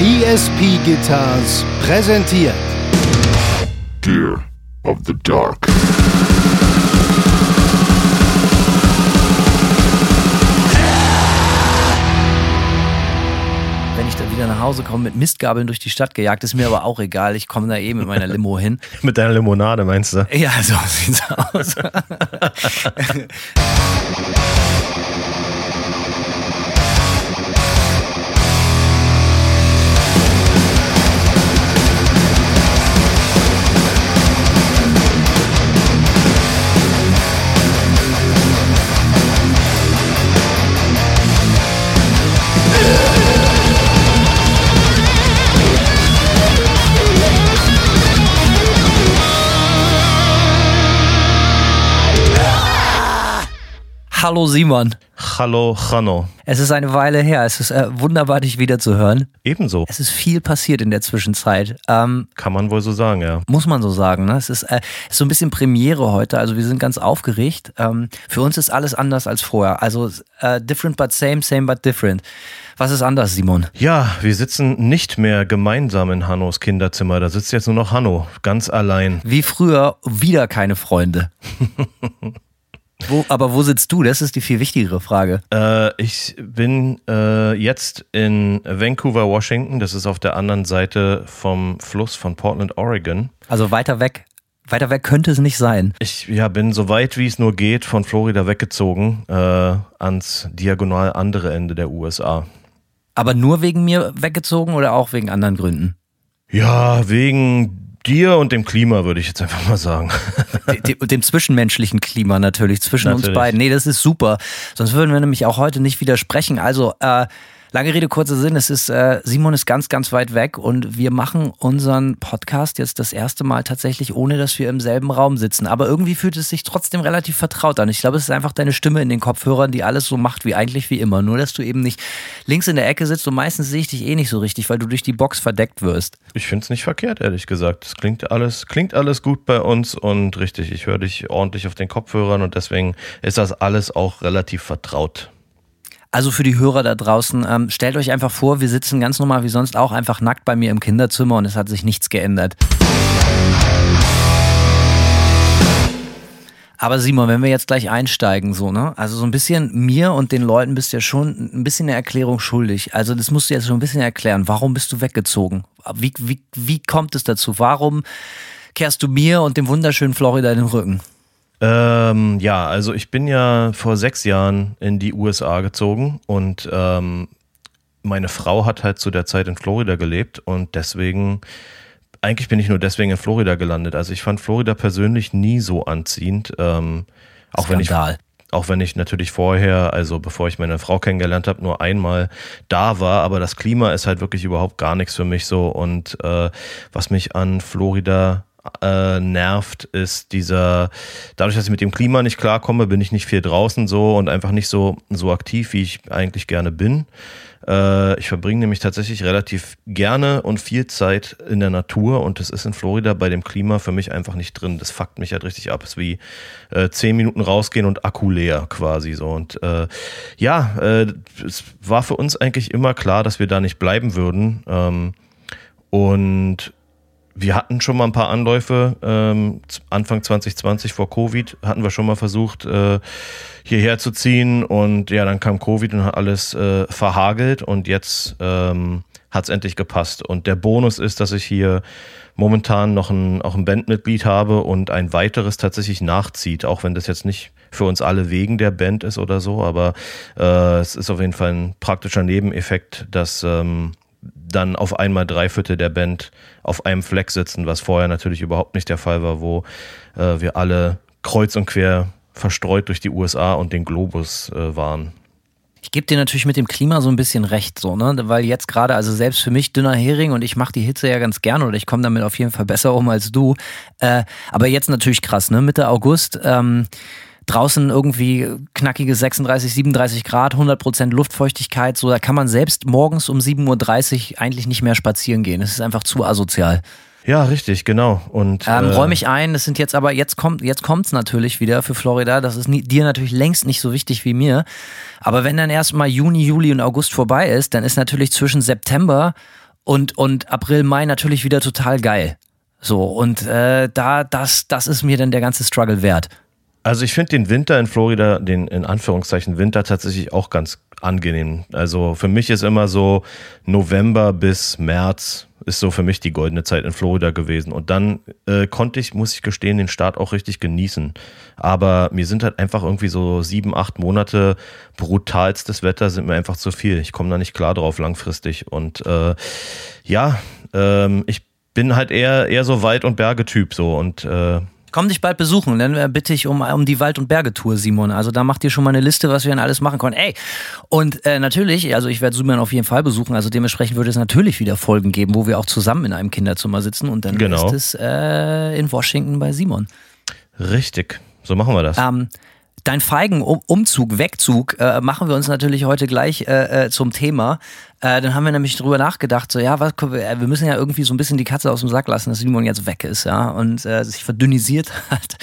ESP Guitars präsentiert Gear of the Dark. Wenn ich dann wieder nach Hause komme mit Mistgabeln durch die Stadt gejagt, ist mir aber auch egal. Ich komme da eh mit meiner Limo hin. Mit deiner Limonade, meinst du? Ja, so sieht's aus. Hallo Simon. Hallo, Chano. Es ist eine Weile her. Es ist äh, wunderbar, dich wieder zu hören. Ebenso. Es ist viel passiert in der Zwischenzeit. Ähm, Kann man wohl so sagen, ja. muss man so sagen. Ne? Es ist, äh, ist so ein bisschen Premiere heute. Also wir sind ganz aufgeregt. Ähm, für uns ist alles anders als vorher. Also äh, different but same, same but different. Was ist anders, Simon? Ja, wir sitzen nicht mehr gemeinsam in Hannos Kinderzimmer. Da sitzt jetzt nur noch Hanno, ganz allein. Wie früher wieder keine Freunde. wo, aber wo sitzt du? Das ist die viel wichtigere Frage. Äh, ich bin äh, jetzt in Vancouver, Washington. Das ist auf der anderen Seite vom Fluss von Portland, Oregon. Also weiter weg. Weiter weg könnte es nicht sein. Ich ja, bin so weit wie es nur geht von Florida weggezogen äh, ans diagonal andere Ende der USA. Aber nur wegen mir weggezogen oder auch wegen anderen Gründen? Ja, wegen dir und dem Klima, würde ich jetzt einfach mal sagen. dem, dem zwischenmenschlichen Klima natürlich, zwischen uns Natürlich. beiden. Nee, das ist super. Sonst würden wir nämlich auch heute nicht widersprechen. Also, äh, lange Rede, kurzer Sinn. Es ist, äh, Simon ist ganz, ganz weit weg und wir machen unseren Podcast jetzt das erste Mal tatsächlich, ohne dass wir im selben Raum sitzen. Aber irgendwie fühlt es sich trotzdem relativ vertraut an. Ich glaube, es ist einfach deine Stimme in den Kopfhörern, die alles so macht wie eigentlich wie immer. Nur, dass du eben nicht links in der Ecke sitzt und meistens sehe ich dich eh nicht so richtig, weil du durch die Box verdeckt wirst. Ich finde es nicht verkehrt, ehrlich gesagt. Es klingt alles, klingt alles gut bei uns und richtig, ich höre dich ordentlich auf den Kopfhörern und deswegen ist das alles auch relativ vertraut. Also für die Hörer da draußen, ähm, stellt euch einfach vor, wir sitzen ganz normal wie sonst auch einfach nackt bei mir im Kinderzimmer und es hat sich nichts geändert. Aber Simon, wenn wir jetzt gleich einsteigen, so, ne? Also so ein bisschen mir und den Leuten bist du ja schon ein bisschen eine Erklärung schuldig. Also das musst du jetzt schon ein bisschen erklären. Warum bist du weggezogen? Wie, wie, wie kommt es dazu? Warum kehrst du mir und dem wunderschönen Florida den Rücken? Ähm, ja, also ich bin ja vor sechs Jahren in die USA gezogen und ähm, meine Frau hat halt zu der Zeit in Florida gelebt und deswegen, eigentlich bin ich nur deswegen in Florida gelandet. Also ich fand Florida persönlich nie so anziehend. Ähm, auch wenn ich auch wenn ich natürlich vorher, also bevor ich meine Frau kennengelernt habe, nur einmal da war, aber das Klima ist halt wirklich überhaupt gar nichts für mich so. Und äh, was mich an Florida äh, nervt, ist dieser, dadurch, dass ich mit dem Klima nicht klarkomme, bin ich nicht viel draußen so und einfach nicht so, so aktiv, wie ich eigentlich gerne bin. Äh, ich verbringe nämlich tatsächlich relativ gerne und viel Zeit in der Natur und das ist in Florida bei dem Klima für mich einfach nicht drin. Das fuckt mich halt richtig ab. Es ist wie äh, zehn Minuten rausgehen und Akku leer quasi so. Und äh, ja, äh, es war für uns eigentlich immer klar, dass wir da nicht bleiben würden. Ähm, und wir hatten schon mal ein paar Anläufe. Ähm, Anfang 2020 vor Covid hatten wir schon mal versucht, äh, hierher zu ziehen. Und ja, dann kam Covid und hat alles äh, verhagelt. Und jetzt ähm, hat es endlich gepasst. Und der Bonus ist, dass ich hier momentan noch ein, auch ein Bandmitglied habe und ein weiteres tatsächlich nachzieht, auch wenn das jetzt nicht für uns alle wegen der Band ist oder so, aber äh, es ist auf jeden Fall ein praktischer Nebeneffekt, dass ähm, dann auf einmal drei Viertel der Band auf einem Fleck sitzen, was vorher natürlich überhaupt nicht der Fall war, wo äh, wir alle kreuz und quer verstreut durch die USA und den Globus äh, waren. Ich gebe dir natürlich mit dem Klima so ein bisschen recht, so, ne? Weil jetzt gerade, also selbst für mich dünner Hering und ich mache die Hitze ja ganz gerne oder ich komme damit auf jeden Fall besser um als du. Äh, aber jetzt natürlich krass, ne? Mitte August, ähm, draußen irgendwie knackige 36, 37 Grad, 100% Luftfeuchtigkeit, so, da kann man selbst morgens um 7.30 Uhr eigentlich nicht mehr spazieren gehen. Es ist einfach zu asozial. Ja, richtig, genau. Und Ähm, äh, räume ich ein, das sind jetzt aber, jetzt kommt jetzt kommt's natürlich wieder für Florida. Das ist nie, dir natürlich längst nicht so wichtig wie mir. Aber wenn dann erstmal Juni, Juli und August vorbei ist, dann ist natürlich zwischen September und, und April, Mai natürlich wieder total geil. So, und äh, da, das, das ist mir dann der ganze Struggle wert. Also ich finde den Winter in Florida, den in Anführungszeichen Winter tatsächlich auch ganz angenehm. Also für mich ist immer so November bis März ist so für mich die goldene Zeit in Florida gewesen. Und dann äh, konnte ich, muss ich gestehen, den Start auch richtig genießen. Aber mir sind halt einfach irgendwie so sieben, acht Monate brutalstes Wetter sind mir einfach zu viel. Ich komme da nicht klar drauf langfristig. Und äh, ja, ähm, ich bin halt eher, eher so Wald- und Bergetyp so und äh, Komm dich bald besuchen, dann äh, bitte ich um, um die Wald- und Bergetour, Simon. Also da macht ihr schon mal eine Liste, was wir dann alles machen können. Ey, und äh, natürlich, also ich werde Simon auf jeden Fall besuchen. Also dementsprechend würde es natürlich wieder Folgen geben, wo wir auch zusammen in einem Kinderzimmer sitzen und dann Genau. ist es äh, in Washington bei Simon. richtig. So machen wir das. Ähm, dein feigen um Umzug, Wegzug äh, machen wir uns natürlich heute gleich äh, äh, zum Thema. Äh, dann haben wir nämlich drüber nachgedacht, so ja, was, wir müssen ja irgendwie so ein bisschen die Katze aus dem Sack lassen, dass Simon jetzt weg ist, ja, und äh, sich verdünnisiert hat.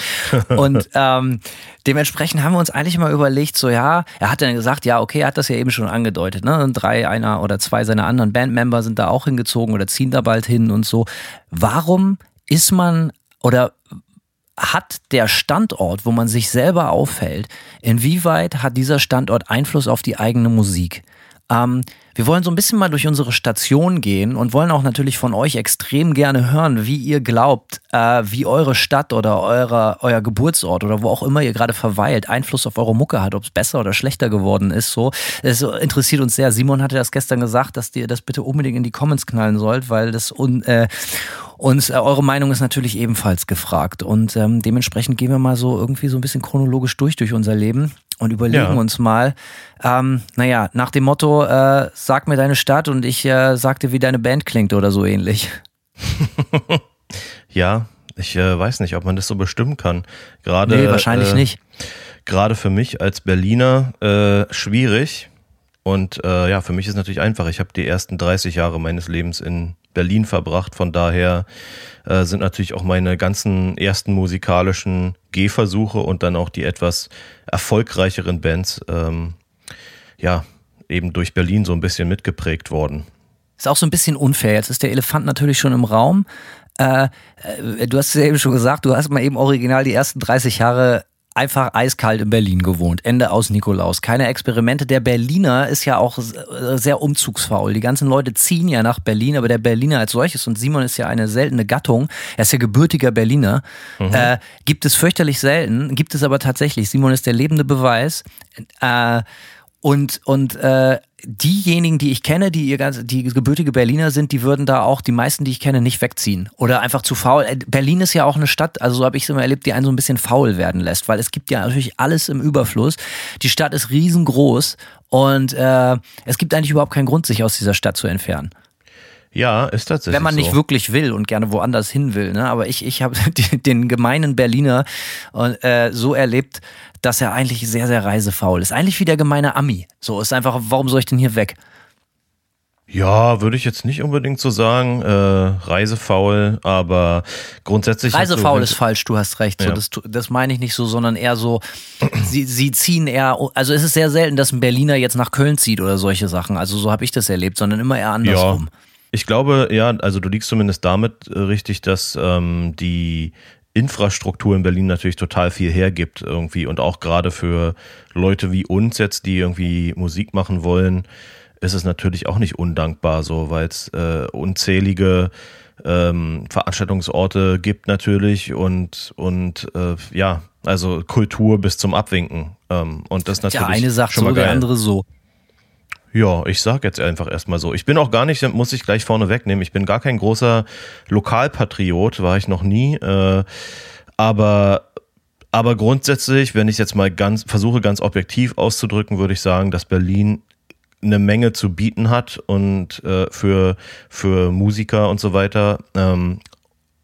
und ähm, dementsprechend haben wir uns eigentlich mal überlegt, so ja, er hat dann gesagt, ja, okay, er hat das ja eben schon angedeutet, ne? Und drei, einer oder zwei seiner anderen Bandmember sind da auch hingezogen oder ziehen da bald hin und so. Warum ist man oder hat der Standort, wo man sich selber aufhält, inwieweit hat dieser Standort Einfluss auf die eigene Musik? Ähm, wir wollen so ein bisschen mal durch unsere Station gehen und wollen auch natürlich von euch extrem gerne hören, wie ihr glaubt, äh, wie eure Stadt oder eure, euer Geburtsort oder wo auch immer ihr gerade verweilt, Einfluss auf eure Mucke hat, ob es besser oder schlechter geworden ist. So, es interessiert uns sehr. Simon hatte das gestern gesagt, dass ihr das bitte unbedingt in die Comments knallen sollt, weil das un, äh, und äh, eure Meinung ist natürlich ebenfalls gefragt. Und ähm, dementsprechend gehen wir mal so irgendwie so ein bisschen chronologisch durch durch unser Leben und überlegen Ja. uns mal, ähm, naja, nach dem Motto, äh, sag mir deine Stadt und ich äh, sag dir, wie deine Band klingt oder so ähnlich. Ja, ich äh, weiß nicht, ob man das so bestimmen kann. Gerade nee, wahrscheinlich äh, nicht. Gerade für mich als Berliner äh, schwierig. Und äh, ja, für mich ist natürlich einfach. Ich habe die ersten 30 Jahre meines Lebens in Berlin verbracht. Von daher äh, sind natürlich auch meine ganzen ersten musikalischen Gehversuche und dann auch die etwas erfolgreicheren Bands ähm, ja eben durch Berlin so ein bisschen mitgeprägt worden. Ist auch so ein bisschen unfair. Jetzt ist der Elefant natürlich schon im Raum. Äh, äh, du hast es ja eben schon gesagt, du hast mal eben original die ersten 30 Jahre einfach eiskalt in Berlin gewohnt. Ende aus Nikolaus. Keine Experimente. Der Berliner ist ja auch äh, sehr umzugsfaul. Die ganzen Leute ziehen ja nach Berlin, aber der Berliner als solches, und Simon ist ja eine seltene Gattung, er ist ja gebürtiger Berliner, äh, gibt es fürchterlich selten, gibt es aber tatsächlich. Simon ist der lebende Beweis. Äh, und, und äh, diejenigen, die ich kenne, die ihr ganz, die gebürtige Berliner sind, die würden da auch, die meisten, die ich kenne, nicht wegziehen. Oder einfach zu faul. Äh, Berlin ist ja auch eine Stadt, also so habe ich es immer erlebt, die einen so ein bisschen faul werden lässt, weil es gibt ja natürlich alles im Überfluss. Die Stadt ist riesengroß und äh, es gibt eigentlich überhaupt keinen Grund, sich aus dieser Stadt zu entfernen. Ja, ist tatsächlich Wenn man nicht so. wirklich will und gerne woanders hin will. Ne? Aber ich, ich habe den gemeinen Berliner äh, so erlebt, dass er eigentlich sehr, sehr reisefaul ist. Eigentlich wie der gemeine Ami. So ist einfach, warum soll ich denn hier weg? Ja, würde ich jetzt nicht unbedingt so sagen. Äh, reisefaul, aber grundsätzlich. Reisefaul ist falsch, du hast recht. So, Ja. das, tu- das meine ich nicht so, sondern eher so, sie, sie ziehen eher, also es ist sehr selten, dass ein Berliner jetzt nach Köln zieht oder solche Sachen. Also so habe ich das erlebt, sondern immer eher andersrum. Ich glaube, ja, also du liegst zumindest damit äh, richtig, dass ähm, die Infrastruktur in Berlin natürlich total viel hergibt irgendwie und auch gerade für Leute wie uns jetzt, die irgendwie Musik machen wollen, ist es natürlich auch nicht undankbar so, weil es äh, unzählige ähm, Veranstaltungsorte gibt natürlich und und äh, ja, also Kultur bis zum Abwinken ähm, und das natürlich Ja, eine sagt schon so, geil. andere so. Ja, ich sag jetzt einfach erstmal so. Ich bin auch gar nicht, muss ich gleich vorne wegnehmen, ich bin gar kein großer Lokalpatriot, war ich noch nie. Äh, aber, aber grundsätzlich, wenn ich jetzt mal ganz, versuche ganz objektiv auszudrücken, würde ich sagen, dass Berlin eine Menge zu bieten hat und äh, für, für Musiker und so weiter. Ähm,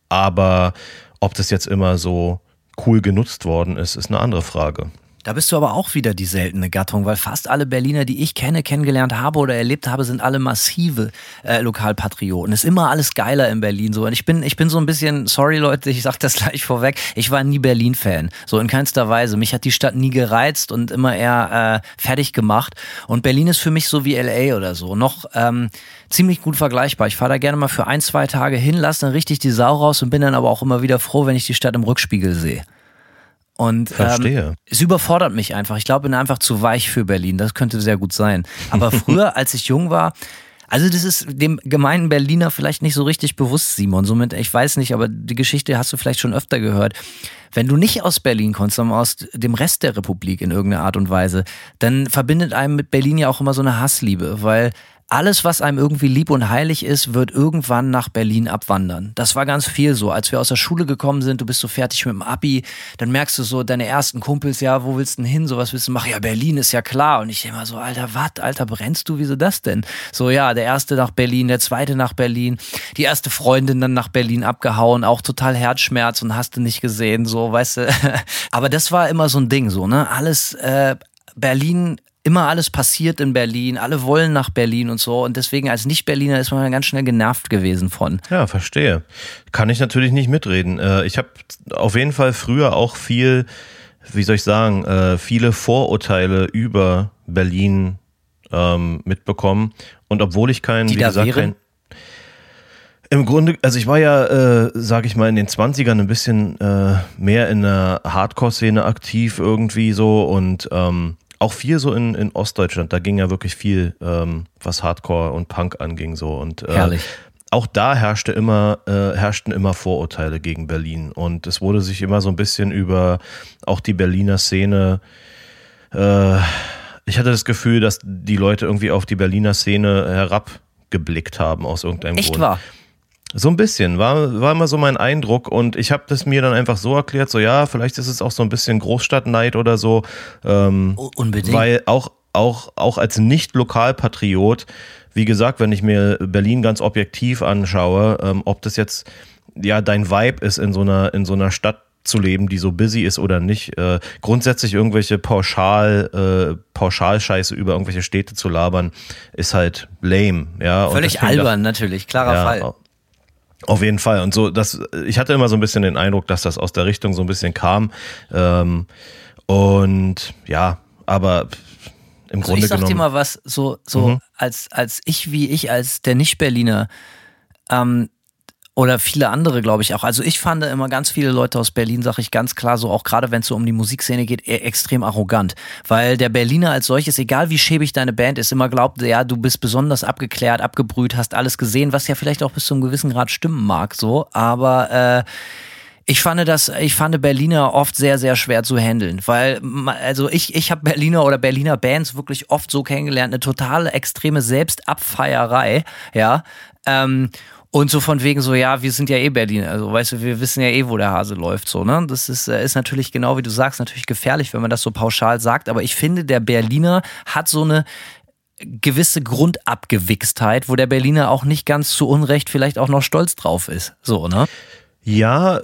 aber ob das jetzt immer so cool genutzt worden ist, ist eine andere Frage. Da bist du aber auch wieder die seltene Gattung, weil fast alle Berliner, die ich kenne, kennengelernt habe oder erlebt habe, sind alle massive äh, Lokalpatrioten. Ist immer alles geiler in Berlin so. Und ich bin, ich bin so ein bisschen, sorry Leute, ich sag das gleich vorweg, ich war nie Berlin-Fan. So in keinster Weise. Mich hat die Stadt nie gereizt und immer eher äh, fertig gemacht. Und Berlin ist für mich so wie LA oder so. Noch ähm, ziemlich gut vergleichbar. Ich fahre da gerne mal für ein, zwei Tage hin, lasse dann richtig die Sau raus und bin dann aber auch immer wieder froh, wenn ich die Stadt im Rückspiegel sehe. Und Verstehe. Ähm, es überfordert mich einfach. Ich glaube, ich bin einfach zu weich für Berlin. Das könnte sehr gut sein. Aber früher, als ich jung war, also das ist dem gemeinen Berliner vielleicht nicht so richtig bewusst, Simon. Somit, ich weiß nicht, aber die Geschichte hast du vielleicht schon öfter gehört. Wenn du nicht aus Berlin kommst, sondern aus dem Rest der Republik in irgendeiner Art und Weise, dann verbindet einem mit Berlin ja auch immer so eine Hassliebe, weil alles, was einem irgendwie lieb und heilig ist, wird irgendwann nach Berlin abwandern. Das war ganz viel so. Als wir aus der Schule gekommen sind, du bist so fertig mit dem Abi, dann merkst du so, deine ersten Kumpels, ja, wo willst du denn hin? So was willst du machen? Ja, Berlin ist ja klar. Und ich immer so, Alter, was? Alter, brennst du? Wieso das denn? So, ja, der erste nach Berlin, der zweite nach Berlin, die erste Freundin dann nach Berlin abgehauen, auch total Herzschmerz und hast du nicht gesehen, so, weißt du. Aber das war immer so ein Ding, so, ne? Alles, äh, Berlin immer alles passiert in Berlin, alle wollen nach Berlin und so. Und deswegen als Nicht-Berliner ist man ganz schnell genervt gewesen von. Ja, verstehe. Kann ich natürlich nicht mitreden. Äh, ich habe auf jeden Fall früher auch viel, wie soll ich sagen, äh, viele Vorurteile über Berlin ähm, mitbekommen. Und obwohl ich kein, Die wie gesagt, wären? kein im Grunde, also ich war ja, äh, sage ich mal, in den 20ern ein bisschen äh, mehr in der Hardcore-Szene aktiv irgendwie so und ähm, auch viel so in, in Ostdeutschland. Da ging ja wirklich viel, ähm, was Hardcore und Punk anging so und äh, Herrlich. auch da herrschte immer, äh, herrschten immer Vorurteile gegen Berlin und es wurde sich immer so ein bisschen über auch die Berliner Szene äh, ich hatte das Gefühl, dass die Leute irgendwie auf die Berliner Szene herabgeblickt haben aus irgendeinem Echt Grund. wahr? So ein bisschen, war, war immer so mein Eindruck und ich habe das mir dann einfach so erklärt, so ja, vielleicht ist es auch so ein bisschen Großstadtneid oder so. Ähm, unbedingt. Weil auch, auch, auch als Nicht-Lokalpatriot, wie gesagt, wenn ich mir Berlin ganz objektiv anschaue, ähm, ob das jetzt ja dein Vibe ist, in so einer, in so einer Stadt zu leben, die so busy ist oder nicht. Äh, grundsätzlich irgendwelche Pauschal, äh, Pauschalscheiße über irgendwelche Städte zu labern, ist halt lame. Ja, Völlig albern, natürlich, klarer ja, Fall. Auf jeden Fall. Und so, das, ich hatte immer so ein bisschen den Eindruck, dass das aus der Richtung so ein bisschen kam. Ähm, und ja, aber im Also Grunde ich sag dir genommen. mal was, so, so Mhm. als, als ich, wie ich, als der Nicht-Berliner, ähm, oder viele andere, glaube ich auch. Also ich fand immer ganz viele Leute aus Berlin, sage ich ganz klar, so auch gerade wenn es so um die Musikszene geht, eher extrem arrogant. Weil der Berliner als solches, egal wie schäbig deine Band ist, immer glaubt, ja, du bist besonders abgeklärt, abgebrüht, hast alles gesehen, was ja vielleicht auch bis zu einem gewissen Grad stimmen mag, so. Aber äh, ich fand das, ich fand Berliner oft sehr, sehr schwer zu handeln, weil, also ich, ich habe Berliner oder Berliner Bands wirklich oft so kennengelernt, eine totale extreme Selbstabfeierei, ja. Ähm, und so von wegen so, ja, wir sind ja eh Berlin, also weißt du, wir wissen ja eh, wo der Hase läuft, so, ne? Das ist, äh, ist natürlich genau wie du sagst, natürlich gefährlich, wenn man das so pauschal sagt, aber ich finde, der Berliner hat so eine gewisse Grundabgewichstheit, wo der Berliner auch nicht ganz zu Unrecht vielleicht auch noch stolz drauf ist, so, ne? Ja,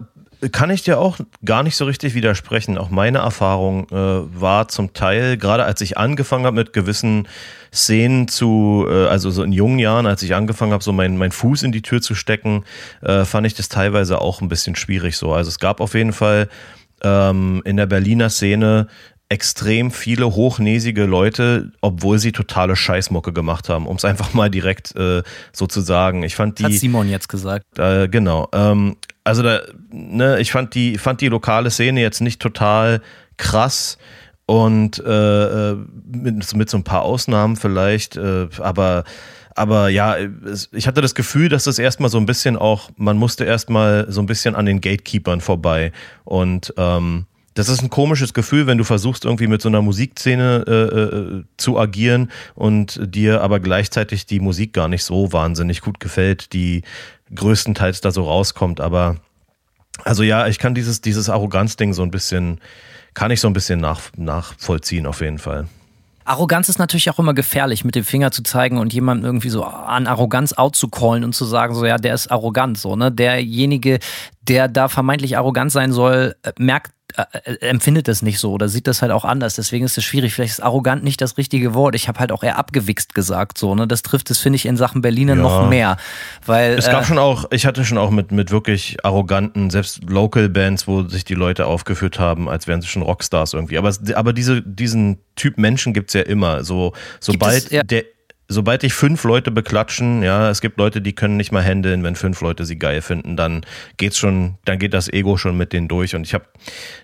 kann ich dir auch gar nicht so richtig widersprechen. Auch meine Erfahrung äh, war zum Teil, gerade als ich angefangen habe mit gewissen Szenen zu, äh, also so in jungen Jahren, als ich angefangen habe, so meinen mein Fuß in die Tür zu stecken, äh, fand ich das teilweise auch ein bisschen schwierig so. Also es gab auf jeden Fall ähm, in der Berliner Szene extrem viele hochnäsige Leute, obwohl sie totale Scheißmucke gemacht haben, um es einfach mal direkt äh, so zu sagen. Ich fand die Hat Simon jetzt gesagt. äh, genau. Ähm, also da, ne, ich fand die, fand die lokale Szene jetzt nicht total krass und äh, äh, mit, mit so ein paar Ausnahmen vielleicht, äh, aber aber ja, ich hatte das Gefühl, dass das erstmal so ein bisschen auch, man musste erstmal so ein bisschen an den Gatekeepern vorbei. Und ähm, das ist ein komisches Gefühl, wenn du versuchst, irgendwie mit so einer Musikszene äh, äh, zu agieren und dir aber gleichzeitig die Musik gar nicht so wahnsinnig gut gefällt, die größtenteils da so rauskommt. Aber also ja, ich kann dieses, dieses Arroganzding so ein bisschen, kann ich so ein bisschen nach, nachvollziehen auf jeden Fall. Arroganz ist natürlich auch immer gefährlich, mit dem Finger zu zeigen und jemanden irgendwie so an Arroganz out zu callen und zu sagen, so ja, der ist arrogant, so, ne? Derjenige, der da vermeintlich arrogant sein soll, äh, merkt, empfindet das nicht so oder sieht das halt auch anders. Deswegen ist es schwierig. Vielleicht ist arrogant nicht das richtige Wort. Ich habe halt auch eher abgewichst gesagt. So, ne? Das trifft es, finde ich, in Sachen Berliner ja. noch mehr. Weil, es gab äh, schon auch, ich hatte schon auch mit, mit wirklich arroganten, selbst Local Bands, wo sich die Leute aufgeführt haben, als wären sie schon Rockstars irgendwie. Aber, aber diese, diesen Typ Menschen gibt es ja immer. So, sobald es, ja. der sobald dich fünf Leute beklatschen, ja, es gibt Leute, die können nicht mal handeln, wenn fünf Leute sie geil finden, dann geht's schon, dann geht das Ego schon mit denen durch. Und ich habe,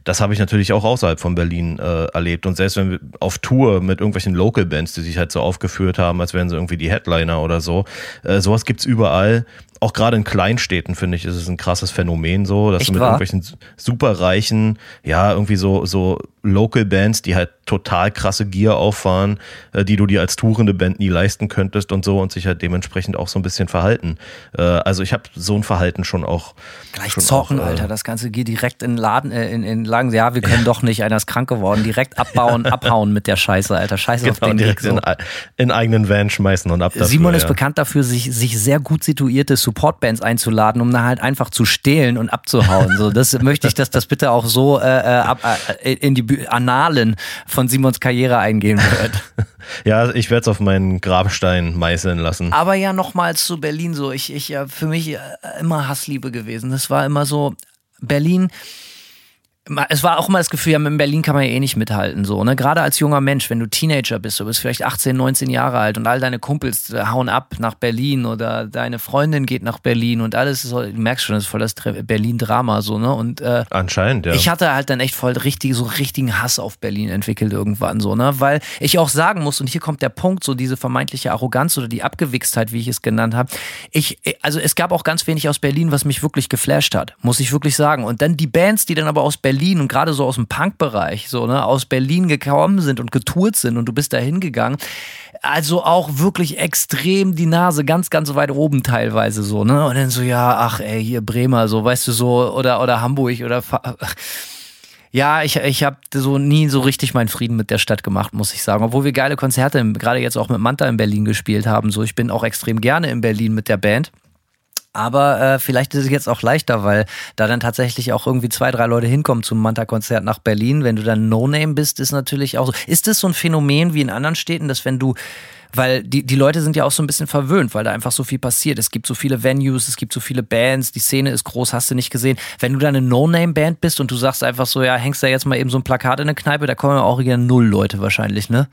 das habe ich natürlich auch außerhalb von Berlin äh, erlebt. Und selbst wenn wir auf Tour mit irgendwelchen Local Bands, die sich halt so aufgeführt haben, als wären sie irgendwie die Headliner oder so, äh, sowas gibt's überall auch gerade in Kleinstädten, finde ich, ist es ein krasses Phänomen so, dass Echt du mit wahr? irgendwelchen superreichen, ja, irgendwie so, so Local Bands, die halt total krasse Gear auffahren, äh, die du dir als tourende Band nie leisten könntest und so und sich halt dementsprechend auch so ein bisschen verhalten. Äh, also ich habe so ein Verhalten schon auch. Gleich schon zocken, auch, äh, Alter. Das Ganze geht direkt in Laden, äh, in, in Lagen, ja, wir können ja. doch nicht, einer ist krank geworden. Direkt abbauen, abhauen mit der Scheiße, Alter. Scheiße genau, auf den direkt Weg, so. in, in, eigenen Van schmeißen und ab dafür, Simon ist ja. bekannt dafür, sich, sich sehr gut situierte Supportbands einzuladen, um da halt einfach zu stehlen und abzuhauen. So, das möchte ich, dass das bitte auch so äh, äh ab, in die Annalen von Simons Karriere eingehen wird. Ja, ich werde es auf meinen Grabstein meißeln lassen. Aber ja, nochmals zu Berlin so. Ich, ich, für mich immer Hassliebe gewesen. Das war immer so, Berlin es war auch immer das Gefühl, ja, in Berlin kann man ja eh nicht mithalten, so, ne? Gerade als junger Mensch, wenn du Teenager bist, du bist vielleicht 18, 19 Jahre alt und all deine Kumpels äh, hauen ab nach Berlin oder deine Freundin geht nach Berlin und alles ist du merkst schon, das ist voll das Berlin-Drama, so, ne? Und, äh, Anscheinend, ja. Ich hatte halt dann echt voll richtig, so richtigen Hass auf Berlin entwickelt irgendwann, so, ne? Weil ich auch sagen muss, und hier kommt der Punkt, so diese vermeintliche Arroganz oder die Abgewichstheit, wie ich es genannt habe. Ich, also es gab auch ganz wenig aus Berlin, was mich wirklich geflasht hat, muss ich wirklich sagen. Und dann die Bands, die dann aber aus Berlin Berlin und gerade so aus dem Punk-Bereich, so, ne, aus Berlin gekommen sind und getourt sind und du bist da hingegangen. Also auch wirklich extrem die Nase ganz, ganz weit oben teilweise so, ne? Und dann so, ja, ach ey, hier Bremer, so, weißt du, so, oder, oder Hamburg oder. Ja, ich, ich habe so nie so richtig meinen Frieden mit der Stadt gemacht, muss ich sagen. Obwohl wir geile Konzerte, gerade jetzt auch mit Manta in Berlin gespielt haben. So, ich bin auch extrem gerne in Berlin mit der Band. Aber äh, vielleicht ist es jetzt auch leichter, weil da dann tatsächlich auch irgendwie zwei, drei Leute hinkommen zum Manta-Konzert nach Berlin. Wenn du dann No-Name bist, ist natürlich auch so. Ist das so ein Phänomen wie in anderen Städten, dass wenn du weil die, die Leute sind ja auch so ein bisschen verwöhnt, weil da einfach so viel passiert. Es gibt so viele Venues, es gibt so viele Bands, die Szene ist groß, hast du nicht gesehen. Wenn du da eine No-Name-Band bist und du sagst einfach so, ja, hängst da jetzt mal eben so ein Plakat in eine Kneipe, da kommen ja auch wieder null Leute wahrscheinlich, ne?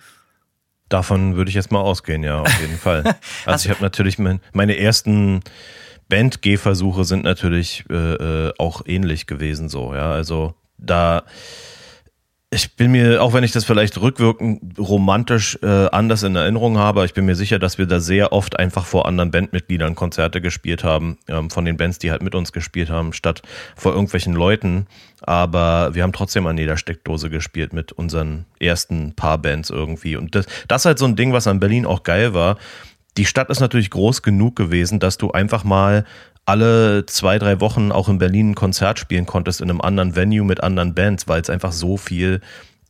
Davon würde ich jetzt mal ausgehen, ja, auf jeden Fall. Also ich habe natürlich mein, meine ersten Band-Gehversuche sind natürlich äh, äh, auch ähnlich gewesen so, ja. Also da ich bin mir, auch wenn ich das vielleicht rückwirkend romantisch äh, anders in Erinnerung habe, ich bin mir sicher, dass wir da sehr oft einfach vor anderen Bandmitgliedern Konzerte gespielt haben, ähm, von den Bands, die halt mit uns gespielt haben, statt vor irgendwelchen Leuten. Aber wir haben trotzdem an jeder Steckdose gespielt mit unseren ersten paar Bands irgendwie. Und das, das ist halt so ein Ding, was an Berlin auch geil war die Stadt ist natürlich groß genug gewesen, dass du einfach mal alle zwei, drei Wochen auch in Berlin ein Konzert spielen konntest in einem anderen Venue mit anderen Bands, weil es einfach so viel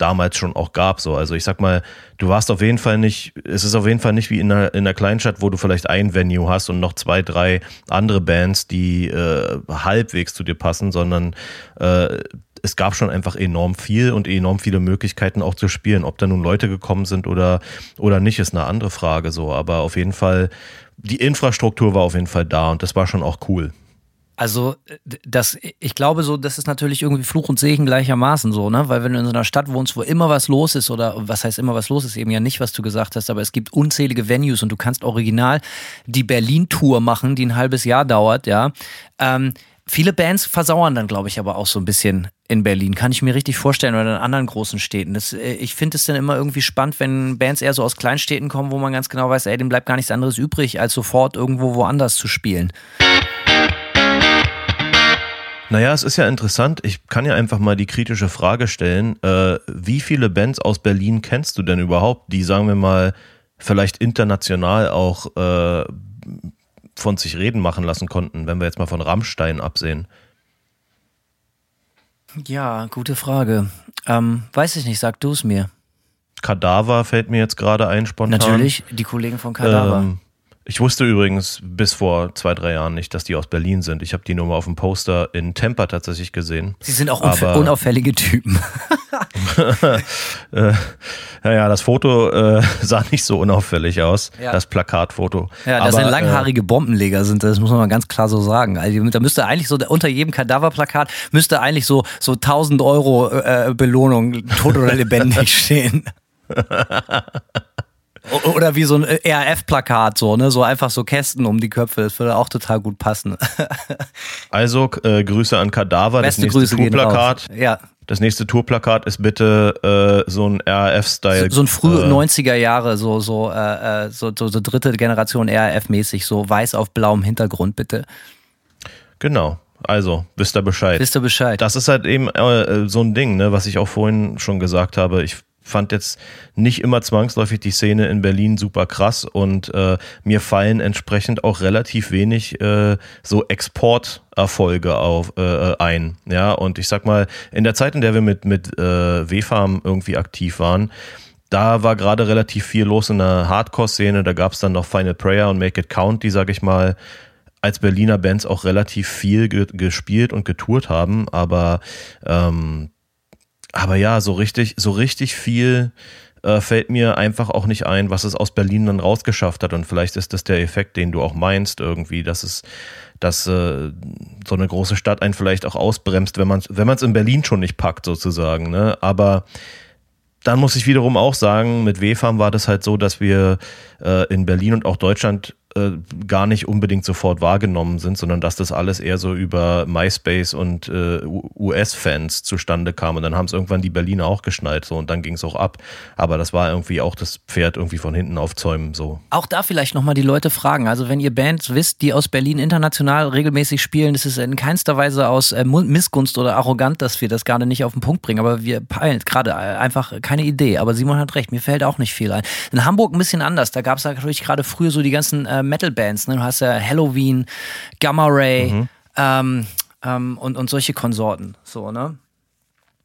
damals schon auch gab. So. Also ich sag mal, du warst auf jeden Fall nicht, es ist auf jeden Fall nicht wie in einer, in einer Kleinstadt, wo du vielleicht ein Venue hast und noch zwei, drei andere Bands, die äh, halbwegs zu dir passen, sondern äh, es gab schon einfach enorm viel und enorm viele Möglichkeiten auch zu spielen. Ob da nun Leute gekommen sind oder, oder nicht, ist eine andere Frage so. Aber auf jeden Fall, die Infrastruktur war auf jeden Fall da und das war schon auch cool. Also, das, ich glaube so, das ist natürlich irgendwie Fluch und Segen gleichermaßen so, ne? Weil wenn du in so einer Stadt wohnst, wo immer was los ist, oder was heißt immer was los ist, eben ja nicht, was du gesagt hast, aber es gibt unzählige Venues und du kannst original die Berlin-Tour machen, die ein halbes Jahr dauert, ja. Ähm, Viele Bands versauern dann, glaube ich, aber auch so ein bisschen in Berlin. Kann ich mir richtig vorstellen oder in anderen großen Städten. Das, äh, ich finde es dann immer irgendwie spannend, wenn Bands eher so aus Kleinstädten kommen, wo man ganz genau weiß, ey, dem bleibt gar nichts anderes übrig, als sofort irgendwo woanders zu spielen. Naja, es ist ja interessant. Ich kann ja einfach mal die kritische Frage stellen. Äh, wie viele Bands aus Berlin kennst du denn überhaupt, die, sagen wir mal, vielleicht international auch äh, von sich reden machen lassen konnten, wenn wir jetzt mal von Rammstein absehen? Ja, gute Frage. Ähm, weiß ich nicht, sag du es mir. Kadaver fällt mir jetzt gerade ein, spontan. Natürlich, die Kollegen von Kadaver. Ähm, Ich wusste übrigens bis vor zwei, drei Jahren nicht, dass die aus Berlin sind. Ich habe die nur mal auf dem Poster in Tampa tatsächlich gesehen. Sie sind auch aber, unauffällige Typen. äh, naja, das Foto äh, sah nicht so unauffällig aus, ja. das Plakatfoto. Ja, das sind langhaarige äh, Bombenleger, sind das muss man mal ganz klar so sagen. Also, da müsste eigentlich so unter jedem Kadaverplakat müsste eigentlich so so 1000 Euro äh, Belohnung tot oder lebendig stehen. Oder wie so ein RAF-Plakat, so, ne? So einfach so Kästen um die Köpfe. Das würde auch total gut passen. also, äh, Grüße an Kadaver, Beste das nächste Tourplakat. Ja. Das nächste Tourplakat ist bitte äh, so ein RAF-Style. So, so, ein frühe äh, 90er Jahre, so, so, äh, äh, so, so, so dritte Generation RAF-mäßig, so weiß auf blauem Hintergrund, bitte. Genau. Also, wisst ihr Bescheid. Wisst ihr Bescheid. Das ist halt eben äh, so ein Ding, ne, was ich auch vorhin schon gesagt habe. Ich fand jetzt nicht immer zwangsläufig die Szene in Berlin super krass und äh, mir fallen entsprechend auch relativ wenig äh, so Exporterfolge auf, äh, ein. Ja, und ich sag mal, in der Zeit, in der wir mit, mit äh, W-Farm irgendwie aktiv waren, da war gerade relativ viel los in der Hardcore-Szene. Da gab es dann noch Final Prayer und Make It Count, die, sag ich mal, als Berliner Bands auch relativ viel ge gespielt und getourt haben, aber ähm, aber ja, so richtig, so richtig viel äh, fällt mir einfach auch nicht ein, was es aus Berlin dann rausgeschafft hat. Und vielleicht ist das der Effekt, den du auch meinst, irgendwie, dass es, dass äh, so eine große Stadt einen vielleicht auch ausbremst, wenn man es wenn man's in Berlin schon nicht packt, sozusagen. Ne? Aber dann muss ich wiederum auch sagen, mit WFAM war das halt so, dass wir äh, in Berlin und auch Deutschland äh, gar nicht unbedingt sofort wahrgenommen sind, sondern dass das alles eher so über MySpace und äh, US-Fans zustande kam. Und dann haben es irgendwann die Berliner auch geschnallt so und dann ging es auch ab. Aber das war irgendwie auch das Pferd irgendwie von hinten aufzäumen so. Auch da vielleicht nochmal die Leute fragen. Also wenn ihr Bands wisst, die aus Berlin international regelmäßig spielen, ist es in keinster Weise aus äh, Missgunst oder arrogant, dass wir das gerade nicht auf den Punkt bringen. Aber wir peilen gerade äh, einfach keine Idee. Aber Simon hat recht, mir fällt auch nicht viel ein. In Hamburg ein bisschen anders. Da gab es natürlich gerade früher so die ganzen äh, Metal-Bands. Ne? Du hast ja Halloween, Gamma Ray mhm. ähm, ähm, und, und solche Konsorten. So, ne?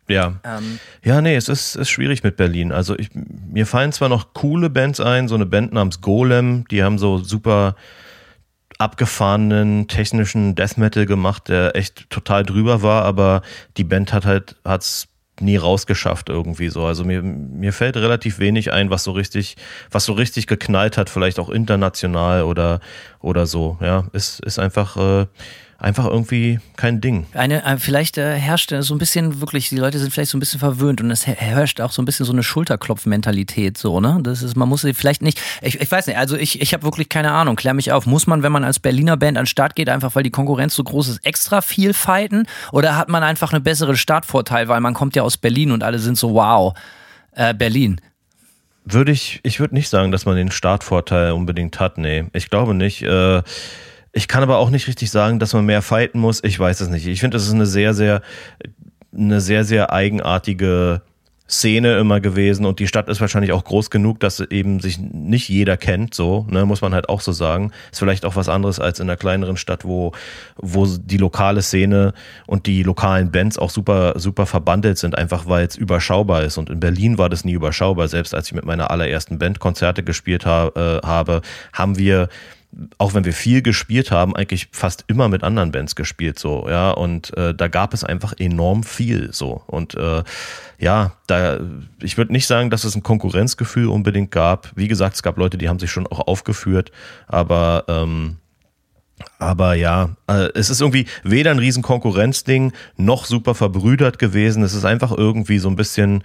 Ja. Ähm, ja, nee, es ist, ist schwierig mit Berlin. Also ich, mir fallen zwar noch coole Bands ein, so eine Band namens Golem, die haben so super abgefahrenen technischen Death Metal gemacht, der echt total drüber war, aber die Band hat halt, hat's nie rausgeschafft irgendwie so. Also mir, mir fällt relativ wenig ein, was so richtig, was so richtig geknallt hat, vielleicht auch international oder, oder so. Ja, ist, ist einfach, äh, einfach irgendwie kein Ding. Eine, äh, vielleicht äh, herrscht so ein bisschen wirklich, die Leute sind vielleicht so ein bisschen verwöhnt und es herrscht auch so ein bisschen so eine Schulterklopfmentalität, so, ne? Das ist, man muss sie vielleicht nicht, ich, ich weiß nicht, also ich, ich habe wirklich keine Ahnung, klär mich auf. Muss man, wenn man als Berliner Band an den Start geht, einfach weil die Konkurrenz so groß ist, extra viel fighten? Oder hat man einfach einen besseren Startvorteil, weil man kommt ja aus Berlin und alle sind so, wow, äh, Berlin? Würde ich, ich würde nicht sagen, dass man den Startvorteil unbedingt hat, nee. Ich glaube nicht. Äh, ich kann aber auch nicht richtig sagen, dass man mehr fighten muss. Ich weiß es nicht. Ich finde, das ist eine sehr, sehr, eine sehr, sehr eigenartige Szene immer gewesen und die Stadt ist wahrscheinlich auch groß genug, dass eben sich nicht jeder kennt, so, ne, muss man halt auch so sagen. Ist vielleicht auch was anderes als in einer kleineren Stadt, wo, wo die lokale Szene und die lokalen Bands auch super, super verbandelt sind, einfach weil es überschaubar ist. Und in Berlin war das nie überschaubar. Selbst als ich mit meiner allerersten Band Konzerte gespielt ha äh, habe, haben wir auch wenn wir viel gespielt haben, eigentlich fast immer mit anderen Bands gespielt, so, ja, und äh, da gab es einfach enorm viel, so, und äh, ja, da, ich würde nicht sagen, dass es ein Konkurrenzgefühl unbedingt gab. Wie gesagt, es gab Leute, die haben sich schon auch aufgeführt, aber ähm, aber ja, äh, es ist irgendwie weder ein riesen Konkurrenzding noch super verbrüdert gewesen. Es ist einfach irgendwie so ein bisschen,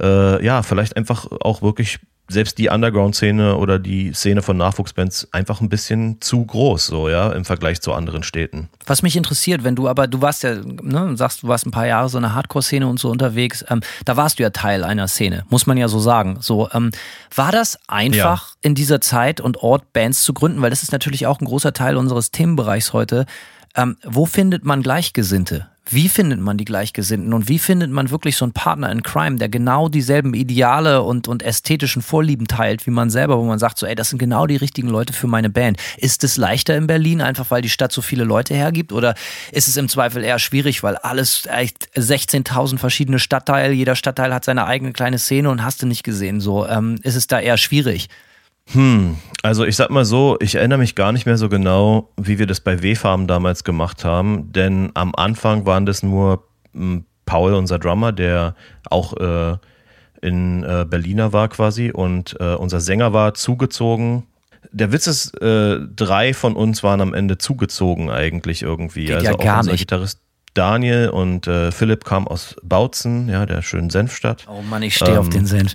äh, ja, vielleicht einfach auch wirklich selbst die Underground-Szene oder die Szene von Nachwuchsbands einfach ein bisschen zu groß, so, ja, im Vergleich zu anderen Städten. Was mich interessiert, wenn du aber, du warst ja, ne, sagst, du warst ein paar Jahre so eine Hardcore-Szene und so unterwegs, ähm, da warst du ja Teil einer Szene, muss man ja so sagen. So, ähm, war das einfach ja. in dieser Zeit und Ort Bands zu gründen? Weil das ist natürlich auch ein großer Teil unseres Themenbereichs heute. Ähm, wo findet man Gleichgesinnte? Wie findet man die Gleichgesinnten und wie findet man wirklich so einen Partner in Crime, der genau dieselben Ideale und, und ästhetischen Vorlieben teilt wie man selber, wo man sagt so, ey, das sind genau die richtigen Leute für meine Band. Ist es leichter in Berlin, einfach weil die Stadt so viele Leute hergibt oder ist es im Zweifel eher schwierig, weil alles echt 16.000 verschiedene Stadtteile, jeder Stadtteil hat seine eigene kleine Szene und hast du nicht gesehen, so ähm, ist es da eher schwierig? Hm, also ich sag mal so, ich erinnere mich gar nicht mehr so genau, wie wir das bei W-Farm damals gemacht haben, denn am Anfang waren das nur hm, Paul, unser Drummer, der auch äh, in äh, Berliner war quasi und äh, unser Sänger war zugezogen. Der Witz ist, äh, drei von uns waren am Ende zugezogen eigentlich irgendwie. Geht also ja auch gar unser nicht. Gitarrist Daniel und äh, Philipp kam aus Bautzen, ja, der schönen Senfstadt. Oh Mann, ich stehe auf Ähm, den Senf.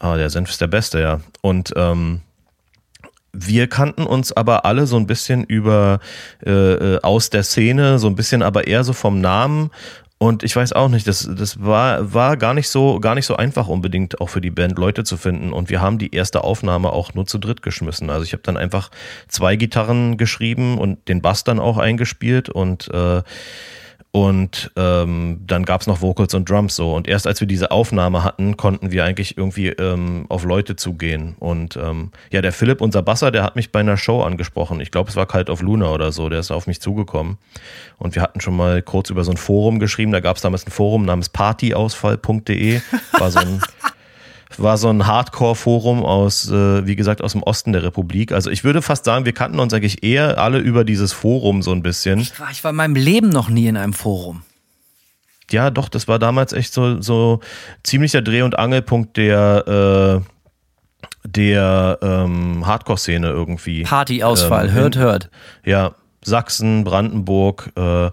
Ah, der Senf ist der Beste, ja. Und ähm, wir kannten uns aber alle so ein bisschen über äh, äh, aus der Szene, so ein bisschen aber eher so vom Namen. Und ich weiß auch nicht, das, das war, war gar nicht so, gar nicht so einfach unbedingt auch für die Band Leute zu finden. Und wir haben die erste Aufnahme auch nur zu dritt geschmissen. Also ich habe dann einfach zwei Gitarren geschrieben und den Bass dann auch eingespielt und äh, und ähm, dann gab's noch Vocals und Drums so. Und erst als wir diese Aufnahme hatten, konnten wir eigentlich irgendwie ähm, auf Leute zugehen. Und ähm, ja, der Philipp, unser Basser, der hat mich bei einer Show angesprochen. Ich glaube, es war Kalt auf Luna oder so. Der ist auf mich zugekommen. Und wir hatten schon mal kurz über so ein Forum geschrieben. Da gab's damals ein Forum namens partyausfall.de. War so ein war so ein Hardcore-Forum aus, äh, wie gesagt, aus dem Osten der Republik. Also ich würde fast sagen, wir kannten uns eigentlich eher alle über dieses Forum so ein bisschen. Ich war, ich war in meinem Leben noch nie in einem Forum. Ja, doch, das war damals echt so, so ziemlich der Dreh- und Angelpunkt der, äh, der ähm, Hardcore-Szene irgendwie. Partyausfall, Ähm, hört, hört. Ja, Sachsen, Brandenburg, äh,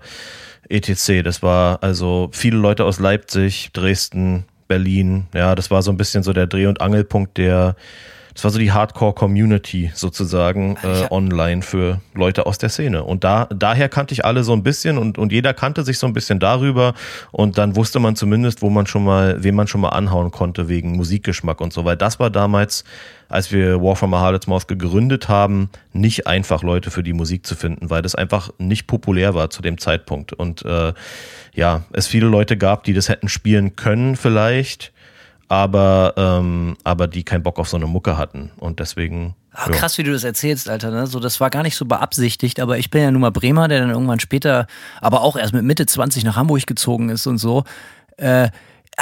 etc. Das war also viele Leute aus Leipzig, Dresden, Berlin. Ja, das war so ein bisschen so der Dreh- und Angelpunkt der, das war so die Hardcore-Community sozusagen äh, Ja. online für Leute aus der Szene. Und da, daher kannte ich alle so ein bisschen und, und jeder kannte sich so ein bisschen darüber und dann wusste man zumindest, wo man schon mal, wen man schon mal anhauen konnte wegen Musikgeschmack und so, weil das war damals, als wir War from a Harlot's Mouth gegründet haben, nicht einfach Leute für die Musik zu finden, weil das einfach nicht populär war zu dem Zeitpunkt und äh, ja, es viele Leute gab, die das hätten spielen können vielleicht, aber, ähm, aber die keinen Bock auf so eine Mucke hatten und deswegen. Ah, ja. krass, wie du das erzählst, Alter. Ne? So, das war gar nicht so beabsichtigt, aber ich bin ja nun mal Bremer, der dann irgendwann später, aber auch erst mit Mitte 20 nach Hamburg gezogen ist und so. Äh,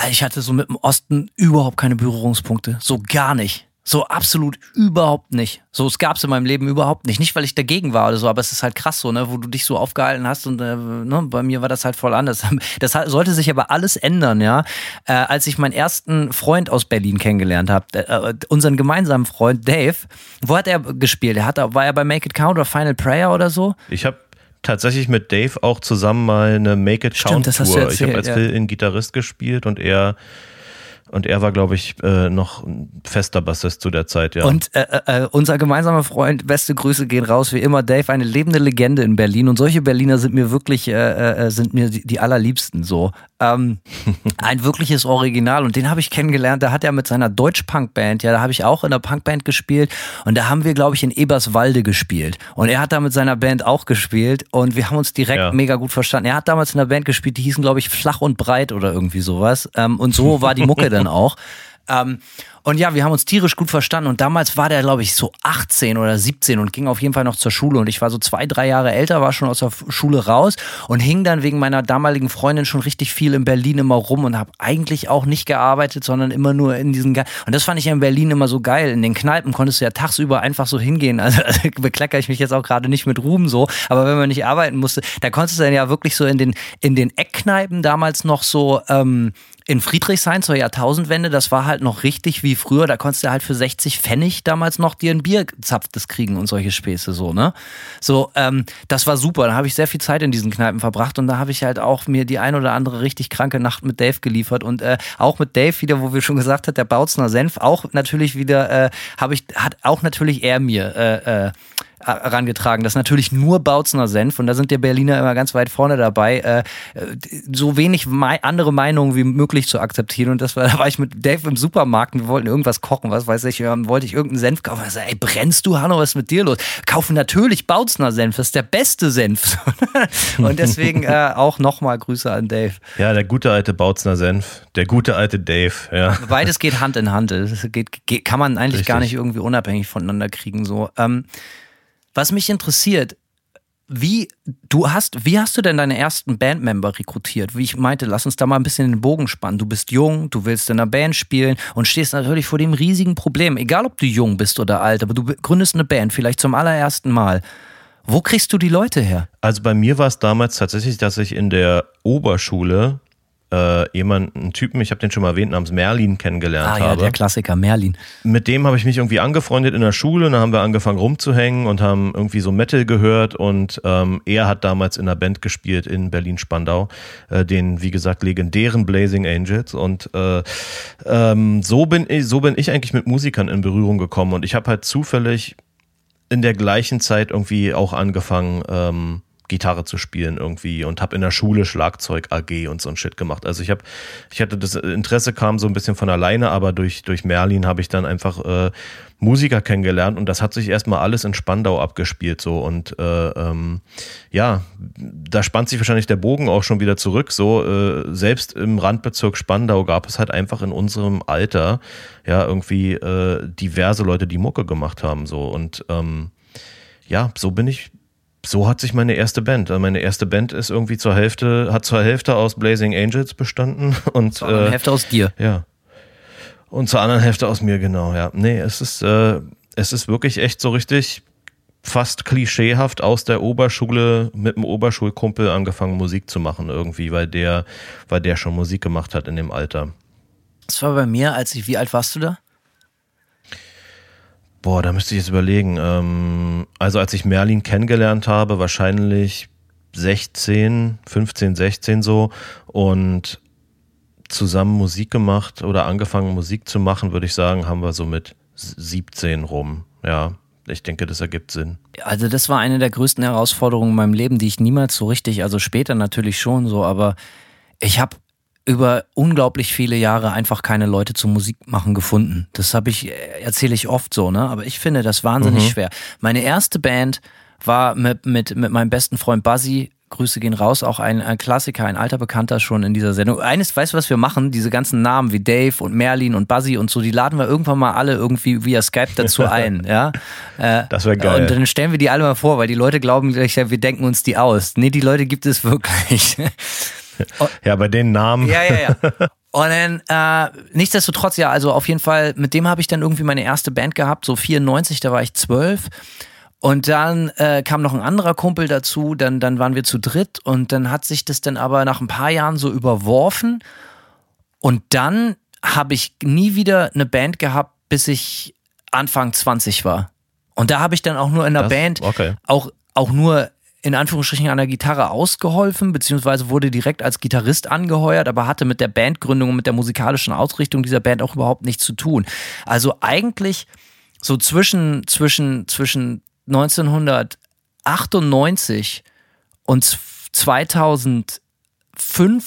ich hatte so mit dem Osten überhaupt keine Berührungspunkte. So gar nicht. So absolut überhaupt nicht. So, es gab's in meinem Leben überhaupt nicht. Nicht, weil ich dagegen war oder so, aber es ist halt krass so, ne, wo du dich so aufgehalten hast und äh, ne, bei mir war das halt voll anders. Das sollte sich aber alles ändern, ja. Äh, als ich meinen ersten Freund aus Berlin kennengelernt habe, äh, unseren gemeinsamen Freund Dave, wo hat er gespielt? Er hat, war er bei Make It Count oder Final Prayer oder so? Ich habe tatsächlich mit Dave auch zusammen mal eine Make It Stimmt, Count das hast du Tour. ich erzählt, habe als ja. Gitarrist gespielt und er und er war, glaube ich, äh, noch fester Bassist zu der Zeit, ja. Und äh, äh, unser gemeinsamer Freund, beste Grüße gehen raus, wie immer, Dave, eine lebende Legende in Berlin. Und solche Berliner sind mir wirklich, äh, äh, sind mir die, die allerliebsten so. Ähm, ein wirkliches Original. Und den habe ich kennengelernt. Da hat er mit seiner Deutsch-Punk-Band, ja, da habe ich auch in der Punk-Band gespielt. Und da haben wir, glaube ich, in Eberswalde gespielt. Und er hat da mit seiner Band auch gespielt. Und wir haben uns direkt Ja. mega gut verstanden. Er hat damals in einer Band gespielt, die hießen, glaube ich, Flach und Breit oder irgendwie sowas. Ähm, und so war die Mucke dann auch. Ähm, und ja, wir haben uns tierisch gut verstanden. Und damals war der, glaube ich, so 18 oder 17 und ging auf jeden Fall noch zur Schule. Und ich war so zwei, drei Jahre älter, war schon aus der Schule raus und hing dann wegen meiner damaligen Freundin schon richtig viel in Berlin immer rum und habe eigentlich auch nicht gearbeitet, sondern immer nur in diesen. Ge und das fand ich ja in Berlin immer so geil. In den Kneipen konntest du ja tagsüber einfach so hingehen. Also, also bekleckere ich mich jetzt auch gerade nicht mit Ruhm so. Aber wenn man nicht arbeiten musste, da konntest du dann ja wirklich so in den, in den Eckkneipen damals noch so. Ähm, in Friedrichshain zur Jahrtausendwende, das war halt noch richtig wie früher. Da konntest du halt für 60 Pfennig damals noch dir ein Bier zapftes kriegen und solche Späße so, ne? So, ähm, das war super. Da habe ich sehr viel Zeit in diesen Kneipen verbracht und da habe ich halt auch mir die ein oder andere richtig kranke Nacht mit Dave geliefert und äh, auch mit Dave wieder, wo wir schon gesagt hat, der Bautzner Senf, auch natürlich wieder, äh, habe ich, hat auch natürlich er mir äh, äh, herangetragen. Das ist natürlich nur Bautzner Senf und da sind die Berliner immer ganz weit vorne dabei, äh, so wenig andere Meinungen wie möglich zu akzeptieren. Und das war, da war ich mit Dave im Supermarkt und wir wollten irgendwas kochen, was weiß ich, ähm, wollte ich irgendeinen Senf kaufen. Ich sag, ey, brennst du, Hanno, was ist mit dir los? Kaufen natürlich Bautzner Senf, das ist der beste Senf. und deswegen äh, auch nochmal Grüße an Dave. ja, der gute alte Bautzner Senf, der gute alte Dave, ja. Beides geht Hand in Hand. Das geht, geht, kann man eigentlich Richtig. gar nicht irgendwie unabhängig voneinander kriegen. So. Ähm, was mich interessiert, wie du hast, wie hast du denn deine ersten Bandmember rekrutiert? Wie ich meinte, lass uns da mal ein bisschen den Bogen spannen. Du bist jung, du willst in einer Band spielen und stehst natürlich vor dem riesigen Problem. Egal, ob du jung bist oder alt, aber du gründest eine Band, vielleicht zum allerersten Mal. Wo kriegst du die Leute her? Also bei mir war es damals tatsächlich, dass ich in der Oberschule äh, jemanden, einen Typen, ich habe den schon mal erwähnt, namens Merlin kennengelernt ah, ja, habe. Der Klassiker, Merlin. Mit dem habe ich mich irgendwie angefreundet in der Schule und dann haben wir angefangen rumzuhängen und haben irgendwie so Metal gehört und ähm, er hat damals in einer Band gespielt in Berlin-Spandau, äh, den, wie gesagt, legendären Blazing Angels und äh, ähm, so, bin ich, so bin ich eigentlich mit Musikern in Berührung gekommen und ich habe halt zufällig in der gleichen Zeit irgendwie auch angefangen, ähm, Gitarre zu spielen irgendwie und habe in der Schule Schlagzeug AG und so ein Shit gemacht. Also ich habe, ich hatte das Interesse kam so ein bisschen von alleine, aber durch durch Merlin habe ich dann einfach äh, Musiker kennengelernt und das hat sich erstmal alles in Spandau abgespielt so und äh, ähm, ja, da spannt sich wahrscheinlich der Bogen auch schon wieder zurück. So äh, selbst im Randbezirk Spandau gab es halt einfach in unserem Alter ja irgendwie äh, diverse Leute, die Mucke gemacht haben so und ähm, ja, so bin ich so hat sich meine erste Band. Also meine erste Band ist irgendwie zur Hälfte, hat zur Hälfte aus Blazing Angels bestanden und zur anderen äh, Hälfte aus dir. Ja. Und zur anderen Hälfte aus mir, genau, ja. Nee, es ist, äh, es ist wirklich echt so richtig fast klischeehaft aus der Oberschule mit einem Oberschulkumpel angefangen Musik zu machen irgendwie, weil der, weil der schon Musik gemacht hat in dem Alter. Das war bei mir, als ich, wie alt warst du da? Boah, da müsste ich jetzt überlegen. Ähm, also als ich Merlin kennengelernt habe, wahrscheinlich 16, 15, 16 so und zusammen Musik gemacht oder angefangen Musik zu machen, würde ich sagen, haben wir so mit 17 rum. Ja, ich denke, das ergibt Sinn. Also das war eine der größten Herausforderungen in meinem Leben, die ich niemals so richtig, also später natürlich schon so, aber ich habe über unglaublich viele Jahre einfach keine Leute zum Musik machen gefunden. Das habe ich, äh, erzähle ich oft so, ne? Aber ich finde das wahnsinnig mhm. schwer. Meine erste Band war mit, mit, mit meinem besten Freund Buzzy. Grüße gehen raus, auch ein, ein Klassiker, ein alter Bekannter schon in dieser Sendung. Eines, weißt du, was wir machen? Diese ganzen Namen wie Dave und Merlin und Buzzy und so, die laden wir irgendwann mal alle irgendwie via Skype dazu ein, ja? Äh, das wäre geil. Und dann stellen wir die alle mal vor, weil die Leute glauben gleich, wir denken uns die aus. Nee, die Leute gibt es wirklich. ja, bei den Namen. Ja, ja, ja. Und dann, äh, nichtsdestotrotz, ja, also auf jeden Fall, mit dem habe ich dann irgendwie meine erste Band gehabt, so 94, da war ich zwölf. Und dann äh, kam noch ein anderer Kumpel dazu, dann, dann waren wir zu dritt und dann hat sich das dann aber nach ein paar Jahren so überworfen. Und dann habe ich nie wieder eine Band gehabt, bis ich Anfang 20 war. Und da habe ich dann auch nur in der das, Band okay. auch, auch nur in Anführungsstrichen an der Gitarre ausgeholfen, beziehungsweise wurde direkt als Gitarrist angeheuert, aber hatte mit der Bandgründung und mit der musikalischen Ausrichtung dieser Band auch überhaupt nichts zu tun. Also eigentlich so zwischen, zwischen, zwischen 1998 und 2005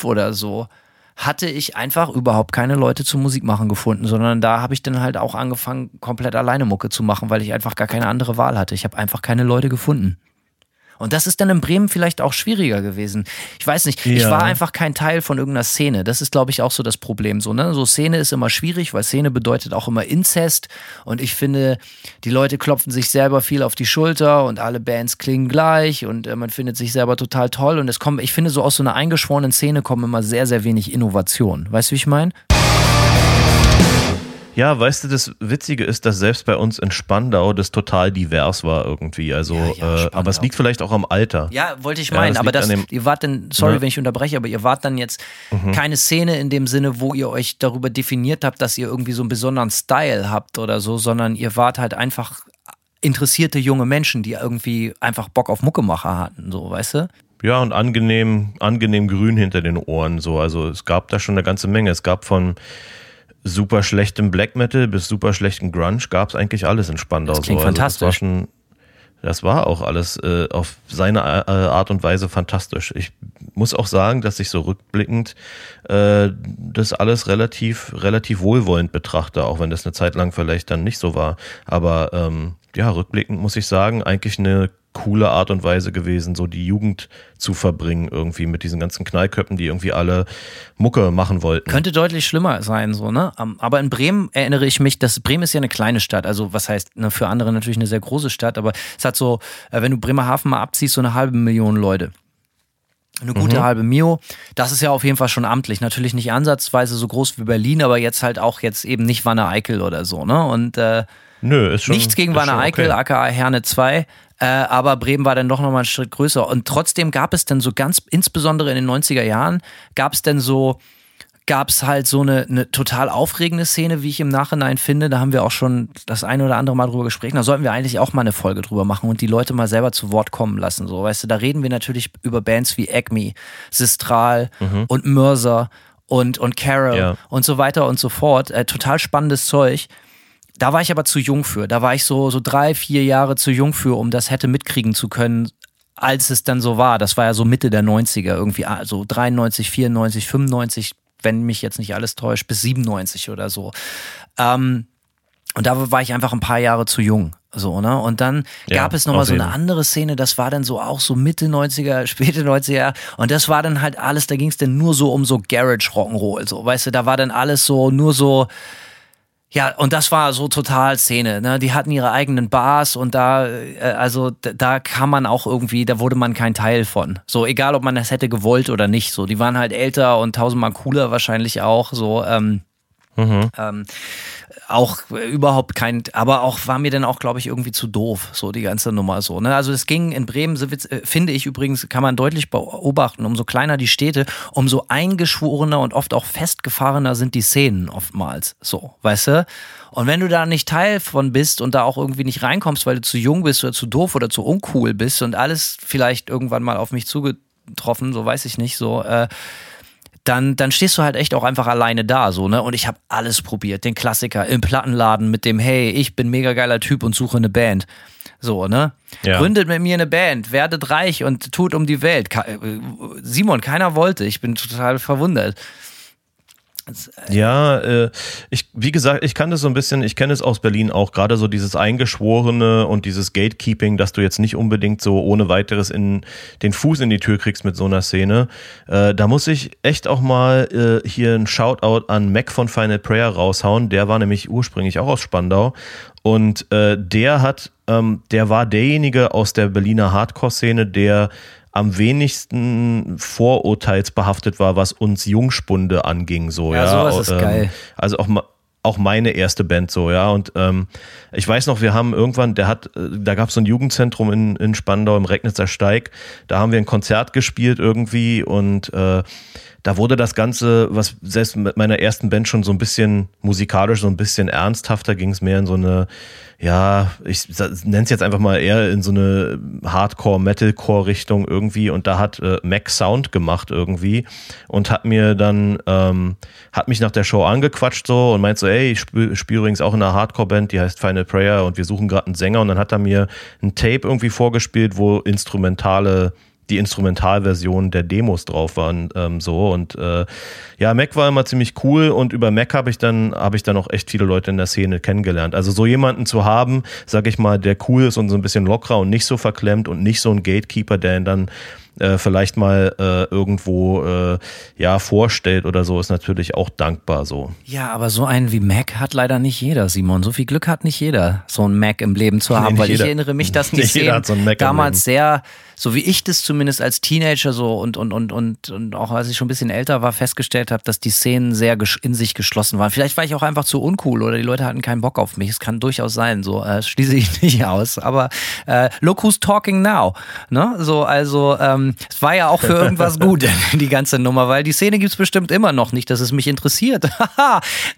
oder so hatte ich einfach überhaupt keine Leute zum Musik machen gefunden, sondern da habe ich dann halt auch angefangen, komplett alleine Mucke zu machen, weil ich einfach gar keine andere Wahl hatte. Ich habe einfach keine Leute gefunden. Und das ist dann in Bremen vielleicht auch schwieriger gewesen. Ich weiß nicht, ja. ich war einfach kein Teil von irgendeiner Szene. Das ist, glaube ich, auch so das Problem. So, ne? so Szene ist immer schwierig, weil Szene bedeutet auch immer Inzest. Und ich finde, die Leute klopfen sich selber viel auf die Schulter und alle Bands klingen gleich und äh, man findet sich selber total toll. Und es kommt, ich finde, so aus so einer eingeschworenen Szene kommen immer sehr, sehr wenig Innovation. Weißt du, wie ich meine? Ja, weißt du, das Witzige ist, dass selbst bei uns in Spandau das total divers war irgendwie. Also, ja, ja, äh, aber es liegt vielleicht auch am Alter. Ja, wollte ich meinen. Ja, das aber das, ihr wart dann, sorry, ne? wenn ich unterbreche, aber ihr wart dann jetzt mhm. keine Szene in dem Sinne, wo ihr euch darüber definiert habt, dass ihr irgendwie so einen besonderen Style habt oder so, sondern ihr wart halt einfach interessierte junge Menschen, die irgendwie einfach Bock auf Muckemacher hatten, so, weißt du? Ja, und angenehm, angenehm grün hinter den Ohren, so. Also es gab da schon eine ganze Menge. Es gab von super schlechtem Black Metal bis super schlechtem Grunge gab es eigentlich alles in Spandau. Das klingt so. also fantastisch. Das war, schon, das war auch alles äh, auf seine äh, Art und Weise fantastisch. Ich muss auch sagen, dass ich so rückblickend äh, das alles relativ, relativ wohlwollend betrachte, auch wenn das eine Zeit lang vielleicht dann nicht so war. Aber ähm, ja, rückblickend muss ich sagen, eigentlich eine coole Art und Weise gewesen, so die Jugend zu verbringen, irgendwie mit diesen ganzen Knallköppen, die irgendwie alle Mucke machen wollten. Könnte deutlich schlimmer sein, so, ne? Aber in Bremen erinnere ich mich, dass Bremen ist ja eine kleine Stadt, also was heißt, ne, für andere natürlich eine sehr große Stadt, aber es hat so, äh, wenn du Bremerhaven mal abziehst, so eine halbe Million Leute. Eine gute mhm. halbe Mio. Das ist ja auf jeden Fall schon amtlich. Natürlich nicht ansatzweise so groß wie Berlin, aber jetzt halt auch jetzt eben nicht Wanne Eickel oder so, ne? Und äh, Nö, ist schon. Nichts gegen Wanne Eickel, okay. aka Herne 2. Äh, aber Bremen war dann doch nochmal einen Schritt größer. Und trotzdem gab es dann so ganz, insbesondere in den 90er Jahren, gab es dann so, gab es halt so eine, eine total aufregende Szene, wie ich im Nachhinein finde. Da haben wir auch schon das eine oder andere Mal drüber gesprochen. Da sollten wir eigentlich auch mal eine Folge drüber machen und die Leute mal selber zu Wort kommen lassen. So, weißt du, da reden wir natürlich über Bands wie Acme, Sistral mhm. und Mörser und, und Carol ja. und so weiter und so fort. Äh, total spannendes Zeug. Da war ich aber zu jung für. Da war ich so, so drei, vier Jahre zu jung für, um das hätte mitkriegen zu können, als es dann so war. Das war ja so Mitte der 90er, irgendwie, also 93, 94, 95, wenn mich jetzt nicht alles täuscht, bis 97 oder so. Ähm, und da war ich einfach ein paar Jahre zu jung. So, ne? Und dann ja, gab es nochmal so eine andere Szene, das war dann so auch so Mitte 90er, späte 90er. Und das war dann halt alles, da ging es dann nur so um so Garage Rock'n'Roll. So, weißt du, da war dann alles so, nur so, ja, und das war so total Szene. Ne? Die hatten ihre eigenen Bars und da, äh, also da kann man auch irgendwie, da wurde man kein Teil von. So, egal ob man das hätte gewollt oder nicht. So, die waren halt älter und tausendmal cooler wahrscheinlich auch. So, ähm, mhm. ähm, auch überhaupt kein, aber auch war mir dann auch, glaube ich, irgendwie zu doof, so die ganze Nummer so. Ne? Also es ging in Bremen, äh, finde ich übrigens, kann man deutlich beobachten, umso kleiner die Städte, umso eingeschworener und oft auch festgefahrener sind die Szenen oftmals. So, weißt du? Und wenn du da nicht Teil von bist und da auch irgendwie nicht reinkommst, weil du zu jung bist oder zu doof oder zu uncool bist und alles vielleicht irgendwann mal auf mich zugetroffen, so weiß ich nicht, so, äh, dann, dann stehst du halt echt auch einfach alleine da, so, ne? Und ich habe alles probiert. Den Klassiker im Plattenladen mit dem, hey, ich bin mega geiler Typ und suche eine Band. So, ne? Ja. Gründet mit mir eine Band, werdet reich und tut um die Welt. Äh, Simon, keiner wollte. Ich bin total verwundert. Äh, ja, äh, ich, wie gesagt, ich kann das so ein bisschen, ich kenne es aus Berlin auch, gerade so dieses Eingeschworene und dieses Gatekeeping, dass du jetzt nicht unbedingt so ohne weiteres in den Fuß in die Tür kriegst mit so einer Szene. Äh, da muss ich echt auch mal äh, hier ein Shoutout an Mac von Final Prayer raushauen. Der war nämlich ursprünglich auch aus Spandau und äh, der hat, ähm, der war derjenige aus der Berliner Hardcore-Szene, der am wenigsten vorurteilsbehaftet war, was uns Jungspunde anging. So, ja, ja. sowas ist ähm, geil. Also auch auch meine erste Band so, ja. Und ähm, ich weiß noch, wir haben irgendwann, der hat, äh, da gab es so ein Jugendzentrum in, in Spandau im Regnitzer Steig. Da haben wir ein Konzert gespielt irgendwie und äh, da wurde das Ganze, was selbst mit meiner ersten Band schon so ein bisschen musikalisch, so ein bisschen ernsthafter ging es mehr in so eine ja, ich nenne es jetzt einfach mal eher in so eine Hardcore-Metalcore-Richtung irgendwie. Und da hat äh, Mac Sound gemacht irgendwie und hat mir dann, ähm, hat mich nach der Show angequatscht so und meint so, ey, ich spiele spiel übrigens auch in einer Hardcore-Band, die heißt Final Prayer und wir suchen gerade einen Sänger. Und dann hat er mir ein Tape irgendwie vorgespielt, wo instrumentale die Instrumentalversion der Demos drauf waren ähm, so und äh, ja Mac war immer ziemlich cool und über Mac habe ich dann habe ich dann auch echt viele Leute in der Szene kennengelernt also so jemanden zu haben sag ich mal der cool ist und so ein bisschen lockerer und nicht so verklemmt und nicht so ein Gatekeeper der ihn dann äh, vielleicht mal äh, irgendwo äh, ja vorstellt oder so, ist natürlich auch dankbar so. Ja, aber so einen wie Mac hat leider nicht jeder, Simon. So viel Glück hat nicht jeder, so einen Mac im Leben zu haben, nee, weil jeder. ich erinnere mich, dass die Szene so damals sehr, so wie ich das zumindest als Teenager so und, und, und, und, und auch als ich schon ein bisschen älter war, festgestellt habe, dass die Szenen sehr in sich geschlossen waren. Vielleicht war ich auch einfach zu uncool oder die Leute hatten keinen Bock auf mich. Es kann durchaus sein, so äh, schließe ich nicht aus. Aber äh, look who's talking now. Ne? So, also ähm, es war ja auch für irgendwas gut, die ganze Nummer, weil die Szene gibt es bestimmt immer noch nicht, dass es mich interessiert.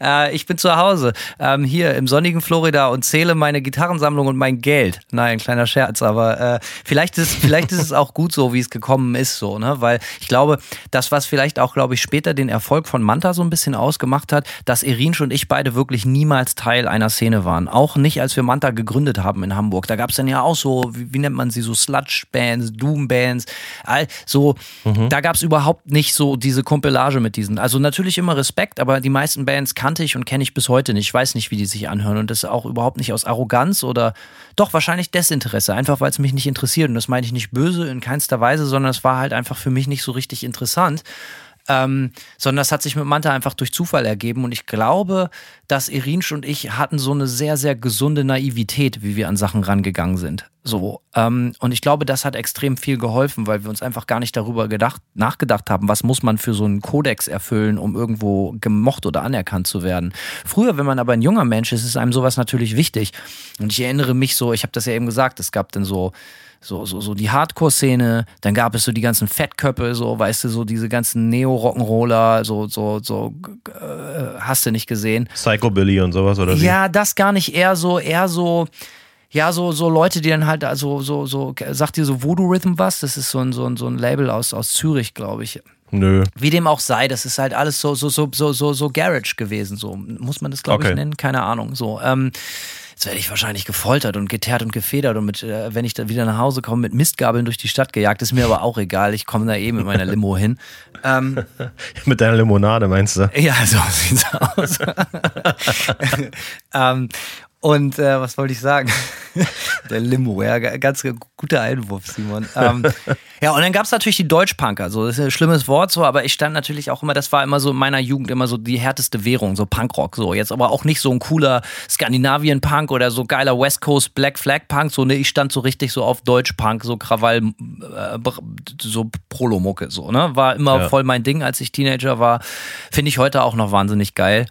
äh, ich bin zu Hause, ähm, hier im sonnigen Florida und zähle meine Gitarrensammlung und mein Geld. Nein, kleiner Scherz, aber äh, vielleicht, ist, vielleicht vielleicht ist es auch gut so, wie es gekommen ist, so, ne? Weil ich glaube, das, was vielleicht auch, glaube ich, später den Erfolg von Manta so ein bisschen ausgemacht hat, dass Irinsch und ich beide wirklich niemals Teil einer Szene waren. Auch nicht, als wir Manta gegründet haben in Hamburg. Da gab es dann ja auch so, wie, wie nennt man sie, so Sludge-Bands, Doom-Bands, so, mhm. da gab es überhaupt nicht so diese Kumpelage mit diesen. Also natürlich immer Respekt, aber die meisten Bands kannte ich und kenne ich bis heute nicht. Ich weiß nicht, wie die sich anhören und das auch überhaupt nicht aus Arroganz oder doch wahrscheinlich Desinteresse, einfach weil es mich nicht interessiert und das meine ich nicht böse in keinster Weise, sondern es war halt einfach für mich nicht so richtig interessant. Ähm, sondern das hat sich mit Manta einfach durch Zufall ergeben. Und ich glaube, dass Irinsch und ich hatten so eine sehr, sehr gesunde Naivität, wie wir an Sachen rangegangen sind. So. Ähm, und ich glaube, das hat extrem viel geholfen, weil wir uns einfach gar nicht darüber gedacht, nachgedacht haben, was muss man für so einen Kodex erfüllen, um irgendwo gemocht oder anerkannt zu werden. Früher, wenn man aber ein junger Mensch ist, ist einem sowas natürlich wichtig. Und ich erinnere mich so, ich habe das ja eben gesagt, es gab dann so so, so, so die Hardcore-Szene, dann gab es so die ganzen Fettköpfe, so, weißt du, so diese ganzen Neo-Rock'n'Roller, so, so, so, äh, hast du nicht gesehen. Psychobilly und sowas, oder? Ja, das gar nicht, eher so, eher so, ja, so, so Leute, die dann halt, also, so, so, sagt dir so Voodoo Rhythm was? Das ist so ein, so ein, so ein Label aus, aus Zürich, glaube ich. Nö. Wie dem auch sei, das ist halt alles so, so, so, so, so, so Garage gewesen, so. Muss man das, glaube okay. ich, nennen? Keine Ahnung, so. Ähm, Jetzt werde ich wahrscheinlich gefoltert und geteert und gefedert und mit, äh, wenn ich dann wieder nach Hause komme, mit Mistgabeln durch die Stadt gejagt. Ist mir aber auch egal. Ich komme da eh mit meiner Limo hin. Ähm, mit deiner Limonade meinst du? Ja, so sieht's aus. ähm, und äh, was wollte ich sagen? Der Limo, ja, ganz guter Einwurf, Simon. Ähm, ja, und dann gab es natürlich die Deutschpunker. So, das ist ein schlimmes Wort, so, aber ich stand natürlich auch immer, das war immer so in meiner Jugend immer so die härteste Währung, so Punkrock. So, jetzt aber auch nicht so ein cooler Skandinavien-Punk oder so geiler West Coast Black Flag Punk. So, ne, ich stand so richtig so auf Deutschpunk, so Krawall, äh, so Prolomucke, so, ne? War immer ja. voll mein Ding, als ich Teenager war. Finde ich heute auch noch wahnsinnig geil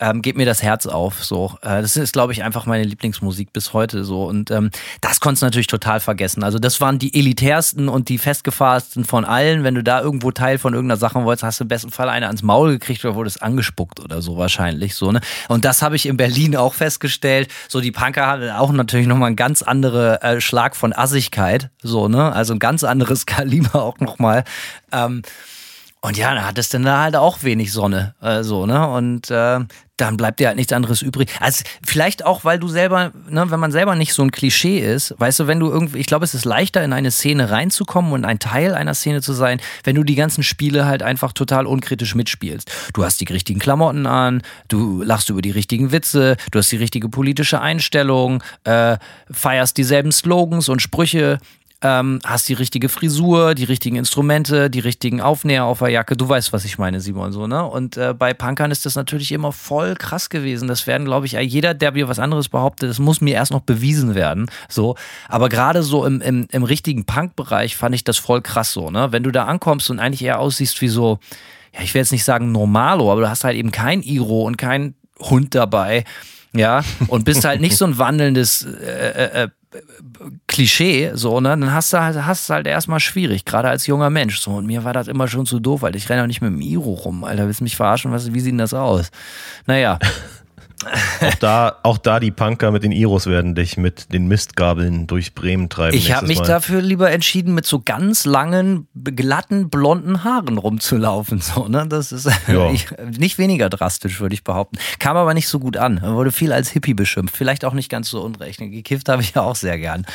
ähm, geht mir das Herz auf. So, äh, das ist, glaube ich, einfach meine Lieblingsmusik bis heute. So und ähm, das konntest du natürlich total vergessen. Also das waren die elitärsten und die festgefahrensten von allen. Wenn du da irgendwo Teil von irgendeiner Sache wolltest, hast du im besten Fall eine ans Maul gekriegt oder wurdest angespuckt oder so wahrscheinlich. So ne. Und das habe ich in Berlin auch festgestellt. So die Punker hatten auch natürlich noch mal ein ganz andere äh, Schlag von Assigkeit. So ne, also ein ganz anderes Kaliber auch noch mal. Ähm, und ja, da hattest du dann halt auch wenig Sonne, äh, so, ne? Und äh, dann bleibt dir halt nichts anderes übrig. Also vielleicht auch, weil du selber, ne, wenn man selber nicht so ein Klischee ist, weißt du, wenn du irgendwie, ich glaube, es ist leichter in eine Szene reinzukommen und ein Teil einer Szene zu sein, wenn du die ganzen Spiele halt einfach total unkritisch mitspielst. Du hast die richtigen Klamotten an, du lachst über die richtigen Witze, du hast die richtige politische Einstellung, äh, feierst dieselben Slogans und Sprüche, ähm, hast die richtige Frisur, die richtigen Instrumente, die richtigen Aufnäher auf der Jacke. Du weißt, was ich meine, Simon, so, ne? Und äh, bei Punkern ist das natürlich immer voll krass gewesen. Das werden, glaube ich, jeder, der mir was anderes behauptet, das muss mir erst noch bewiesen werden. So. Aber gerade so im, im, im richtigen Punk-Bereich fand ich das voll krass so, ne? Wenn du da ankommst und eigentlich eher aussiehst wie so, ja, ich will jetzt nicht sagen normalo, aber du hast halt eben kein Iro und kein Hund dabei ja, und bist halt nicht so ein wandelndes äh, äh, äh Klischee, so, ne, dann hast du halt, hast halt erstmal schwierig, gerade als junger Mensch. So, und mir war das immer schon zu doof, weil ich renne auch nicht mit dem Iro rum, Alter. Willst du mich verarschen? Was, wie sieht denn das aus? Naja. Auch, da, auch da die Punker mit den Iros werden dich mit den Mistgabeln durch Bremen treiben. Ich habe mich Mal. dafür lieber entschieden, mit so ganz langen, glatten, blonden Haaren rumzulaufen. So, ne? Das ist ja. ich, nicht weniger drastisch, würde ich behaupten. Kam aber nicht so gut an. Wurde viel als Hippie beschimpft. Vielleicht auch nicht ganz so unrecht. Gekifft habe ich ja auch sehr gern.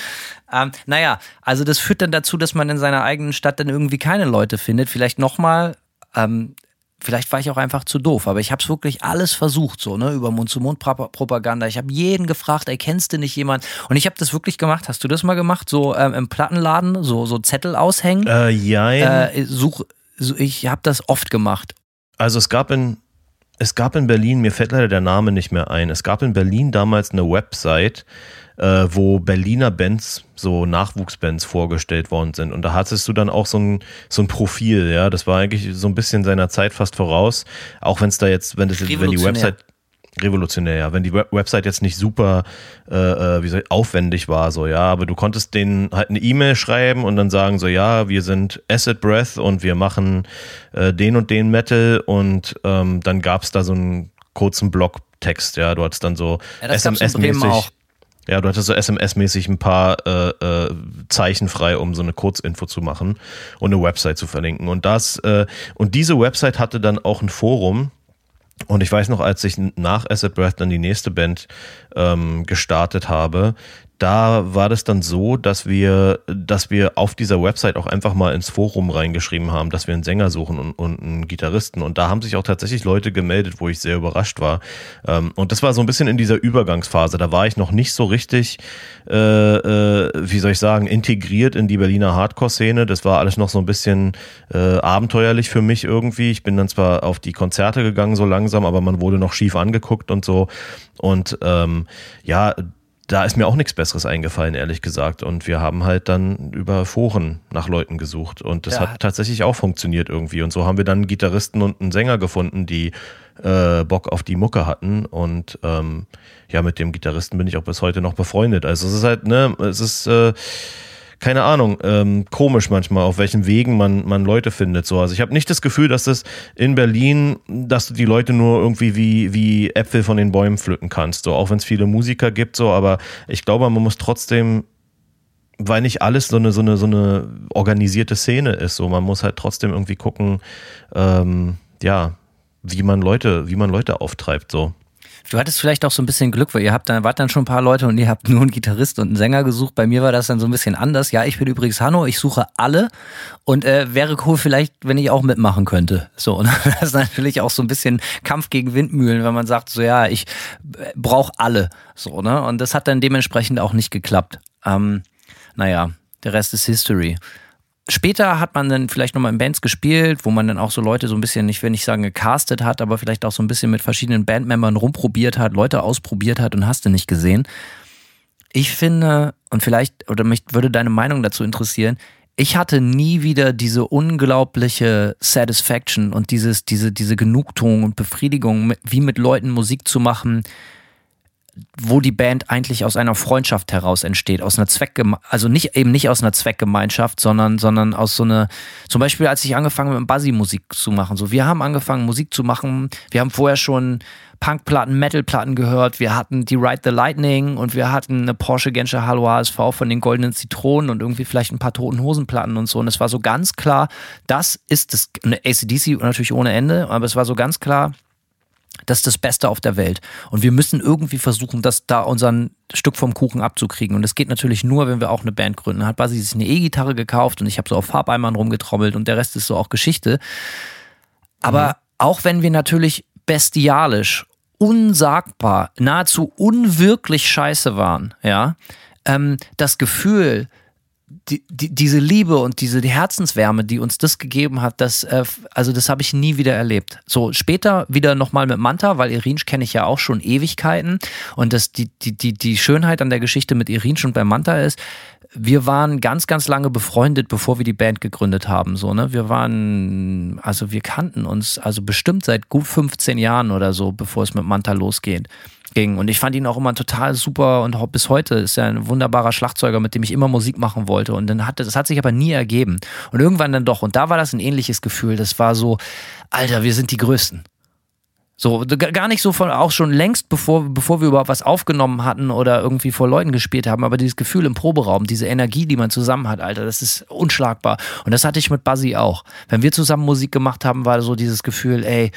Ähm, naja, also das führt dann dazu, dass man in seiner eigenen Stadt dann irgendwie keine Leute findet. Vielleicht nochmal ähm, Vielleicht war ich auch einfach zu doof, aber ich habe es wirklich alles versucht, so, ne, über Mund-zu-Mund-Propaganda. Ich habe jeden gefragt, ey, kennst du nicht jemand? Und ich habe das wirklich gemacht. Hast du das mal gemacht? So ähm, im Plattenladen, so, so Zettel aushängen? Äh, ja. Äh, such, ich habe das oft gemacht. Also es gab in, es gab in Berlin, mir fällt leider der Name nicht mehr ein, es gab in Berlin damals eine Website, äh, wo Berliner Bands, so Nachwuchsbands vorgestellt worden sind. Und da hattest du dann auch so ein, so ein Profil, ja. Das war eigentlich so ein bisschen seiner Zeit fast voraus. Auch wenn es da jetzt, wenn das wenn die Website revolutionär, ja. Wenn die Website jetzt nicht super äh, äh, wie soll ich, aufwendig war, so, ja, aber du konntest denen halt eine E-Mail schreiben und dann sagen, so, ja, wir sind Acid Breath und wir machen äh, den und den Metal und ähm, dann gab es da so einen kurzen Blogtext, ja, du hattest dann so ja, SMS-mäßig. Ja, du hattest so SMS-mäßig ein paar äh, äh, Zeichen frei, um so eine Kurzinfo zu machen und eine Website zu verlinken. Und das, äh, und diese Website hatte dann auch ein Forum. Und ich weiß noch, als ich nach Asset Breath dann die nächste Band ähm, gestartet habe, da war das dann so, dass wir, dass wir auf dieser Website auch einfach mal ins Forum reingeschrieben haben, dass wir einen Sänger suchen und, und einen Gitarristen. Und da haben sich auch tatsächlich Leute gemeldet, wo ich sehr überrascht war. Ähm, und das war so ein bisschen in dieser Übergangsphase. Da war ich noch nicht so richtig, äh, äh, wie soll ich sagen, integriert in die Berliner Hardcore-Szene. Das war alles noch so ein bisschen äh, abenteuerlich für mich irgendwie. Ich bin dann zwar auf die Konzerte gegangen so langsam, aber man wurde noch schief angeguckt und so. Und ähm, ja, da ist mir auch nichts Besseres eingefallen, ehrlich gesagt. Und wir haben halt dann über Foren nach Leuten gesucht. Und das ja. hat tatsächlich auch funktioniert irgendwie. Und so haben wir dann einen Gitarristen und einen Sänger gefunden, die äh, Bock auf die Mucke hatten. Und ähm, ja, mit dem Gitarristen bin ich auch bis heute noch befreundet. Also es ist halt, ne, es ist. Äh, keine Ahnung, ähm, komisch manchmal, auf welchen Wegen man, man Leute findet. So. Also ich habe nicht das Gefühl, dass das in Berlin, dass du die Leute nur irgendwie wie, wie Äpfel von den Bäumen pflücken kannst. So, auch wenn es viele Musiker gibt, so, aber ich glaube, man muss trotzdem weil nicht alles so eine, so eine, so eine organisierte Szene ist. So, man muss halt trotzdem irgendwie gucken, ähm, ja, wie man Leute, wie man Leute auftreibt. So. Du hattest vielleicht auch so ein bisschen Glück, weil ihr habt dann, wart dann schon ein paar Leute und ihr habt nur einen Gitarrist und einen Sänger gesucht. Bei mir war das dann so ein bisschen anders. Ja, ich bin übrigens Hanno, ich suche alle und äh, wäre cool vielleicht, wenn ich auch mitmachen könnte. So, und das ist natürlich auch so ein bisschen Kampf gegen Windmühlen, wenn man sagt, so ja, ich äh, brauche alle. So, ne? Und das hat dann dementsprechend auch nicht geklappt. Ähm, naja, der Rest ist History. Später hat man dann vielleicht nochmal in Bands gespielt, wo man dann auch so Leute so ein bisschen, ich will nicht sagen gecastet hat, aber vielleicht auch so ein bisschen mit verschiedenen Bandmembern rumprobiert hat, Leute ausprobiert hat und hast du nicht gesehen. Ich finde, und vielleicht, oder mich würde deine Meinung dazu interessieren, ich hatte nie wieder diese unglaubliche Satisfaction und dieses, diese, diese Genugtuung und Befriedigung, wie mit Leuten Musik zu machen, wo die Band eigentlich aus einer Freundschaft heraus entsteht, aus einer Zweckgeme also nicht eben nicht aus einer Zweckgemeinschaft, sondern sondern aus so einer zum Beispiel als ich angefangen habe mit Buzzy Musik zu machen, so wir haben angefangen Musik zu machen, wir haben vorher schon Punkplatten, Metalplatten gehört, wir hatten die Ride the Lightning und wir hatten eine Porsche Genscher Hallo HSV von den Goldenen Zitronen und irgendwie vielleicht ein paar Toten Hosenplatten und so. Und es war so ganz klar, das ist das eine ACDC natürlich ohne Ende, aber es war so ganz klar, das ist das Beste auf der Welt. Und wir müssen irgendwie versuchen, das da unseren Stück vom Kuchen abzukriegen. Und das geht natürlich nur, wenn wir auch eine Band gründen. Hat Basi sich eine E-Gitarre gekauft und ich habe so auf Farbeimern rumgetrommelt und der Rest ist so auch Geschichte. Aber mhm. auch wenn wir natürlich bestialisch, unsagbar, nahezu unwirklich scheiße waren, ja, ähm, das Gefühl, die, die, diese Liebe und diese die Herzenswärme, die uns das gegeben hat, das, äh, also das habe ich nie wieder erlebt. So später wieder nochmal mit Manta, weil Irinsch kenne ich ja auch schon Ewigkeiten und das, die, die, die, die Schönheit an der Geschichte mit Irinsch und bei Manta ist, wir waren ganz, ganz lange befreundet, bevor wir die Band gegründet haben. So, ne? Wir waren, also wir kannten uns, also bestimmt seit gut 15 Jahren oder so, bevor es mit Manta losgeht ging. Und ich fand ihn auch immer total super und bis heute ist er ein wunderbarer Schlagzeuger, mit dem ich immer Musik machen wollte. Und dann hat das hat sich aber nie ergeben. Und irgendwann dann doch. Und da war das ein ähnliches Gefühl. Das war so, Alter, wir sind die Größten. So, gar nicht so von, auch schon längst, bevor, bevor wir überhaupt was aufgenommen hatten oder irgendwie vor Leuten gespielt haben, aber dieses Gefühl im Proberaum, diese Energie, die man zusammen hat, Alter, das ist unschlagbar. Und das hatte ich mit Buzzy auch. Wenn wir zusammen Musik gemacht haben, war so dieses Gefühl, ey,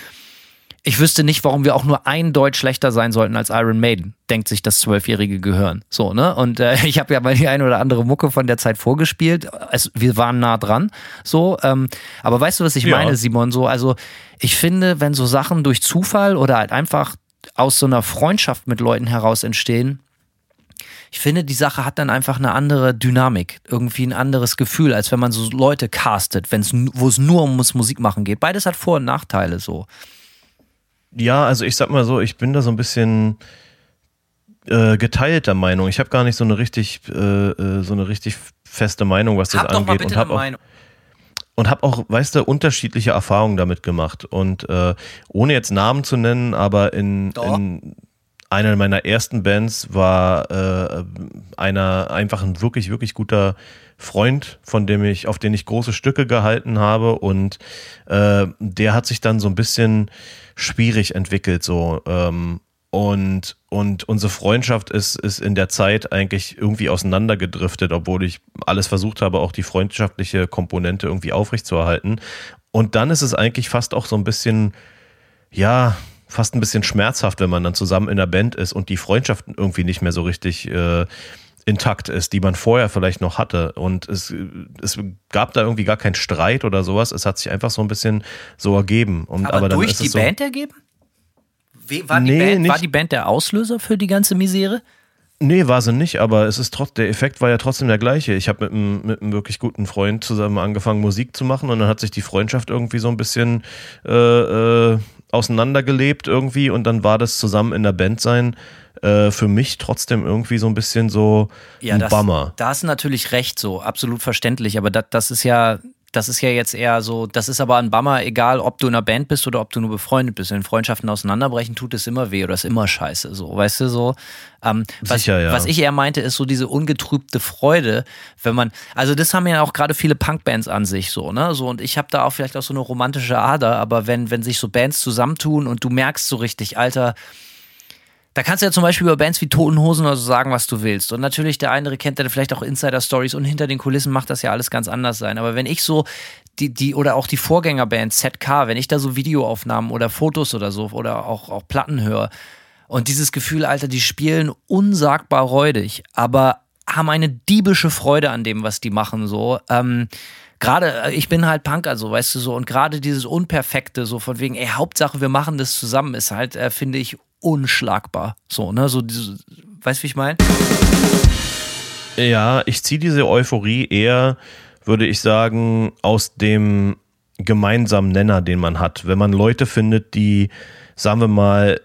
ich wüsste nicht, warum wir auch nur ein Deutsch schlechter sein sollten als Iron Maiden, denkt sich das zwölfjährige Gehirn. So, ne? Und äh, ich habe ja mal die eine oder andere Mucke von der Zeit vorgespielt. Es, wir waren nah dran. So, ähm, aber weißt du, was ich ja. meine, Simon? So, also ich finde, wenn so Sachen durch Zufall oder halt einfach aus so einer Freundschaft mit Leuten heraus entstehen, ich finde, die Sache hat dann einfach eine andere Dynamik, irgendwie ein anderes Gefühl, als wenn man so Leute castet, wo es nur um Musik machen geht. Beides hat Vor- und Nachteile so. Ja, also ich sag mal so, ich bin da so ein bisschen äh, geteilter Meinung. Ich habe gar nicht so eine richtig, äh, äh so eine richtig feste Meinung, was das hab angeht. und habe auch, und habe auch, weißt du, unterschiedliche Erfahrungen damit gemacht. Und äh, ohne jetzt Namen zu nennen, aber in, in einer meiner ersten Bands war äh, einer einfach ein wirklich, wirklich guter Freund, von dem ich, auf den ich große Stücke gehalten habe. Und äh, der hat sich dann so ein bisschen schwierig entwickelt. So. Ähm, und und unsere Freundschaft ist, ist in der Zeit eigentlich irgendwie auseinandergedriftet, obwohl ich alles versucht habe, auch die freundschaftliche Komponente irgendwie aufrechtzuerhalten. Und dann ist es eigentlich fast auch so ein bisschen, ja, fast ein bisschen schmerzhaft, wenn man dann zusammen in der Band ist und die Freundschaft irgendwie nicht mehr so richtig äh, intakt ist, die man vorher vielleicht noch hatte. Und es, es gab da irgendwie gar keinen Streit oder sowas. Es hat sich einfach so ein bisschen so ergeben. Und, aber, aber durch die so, Band ergeben? War, nee, die Band, war die Band der Auslöser für die ganze Misere? Nee, war sie nicht, aber es ist trotz, der Effekt war ja trotzdem der gleiche. Ich habe mit einem, mit einem wirklich guten Freund zusammen angefangen, Musik zu machen und dann hat sich die Freundschaft irgendwie so ein bisschen äh, äh, auseinandergelebt irgendwie und dann war das zusammen in der Band sein äh, für mich trotzdem irgendwie so ein bisschen so ja, ein das, Bummer. Da hast du natürlich recht, so absolut verständlich, aber das, das ist ja das ist ja jetzt eher so, das ist aber ein Bummer, egal ob du in einer Band bist oder ob du nur befreundet bist. Wenn Freundschaften auseinanderbrechen, tut es immer weh oder ist immer scheiße, so, weißt du, so. Ähm, was, Sicher, ja. was ich eher meinte, ist so diese ungetrübte Freude, wenn man, also das haben ja auch gerade viele Punkbands an sich, so, ne, so, und ich habe da auch vielleicht auch so eine romantische Ader, aber wenn, wenn sich so Bands zusammentun und du merkst so richtig, Alter, da kannst du ja zum Beispiel über Bands wie Toten Hosen oder so sagen, was du willst. Und natürlich, der eine kennt dann vielleicht auch Insider-Stories und hinter den Kulissen macht das ja alles ganz anders sein. Aber wenn ich so die, die, oder auch die Vorgängerband ZK, wenn ich da so Videoaufnahmen oder Fotos oder so oder auch, auch Platten höre und dieses Gefühl, Alter, die spielen unsagbar räudig, aber haben eine diebische Freude an dem, was die machen, so. Ähm, gerade, äh, ich bin halt Punker, so, weißt du so, und gerade dieses Unperfekte, so von wegen, ey, Hauptsache, wir machen das zusammen, ist halt, äh, finde ich, unschlagbar. So, ne? So diese, weißt du, wie ich meine? Ja, ich ziehe diese Euphorie eher, würde ich sagen, aus dem gemeinsamen Nenner, den man hat. Wenn man Leute findet, die, sagen wir mal,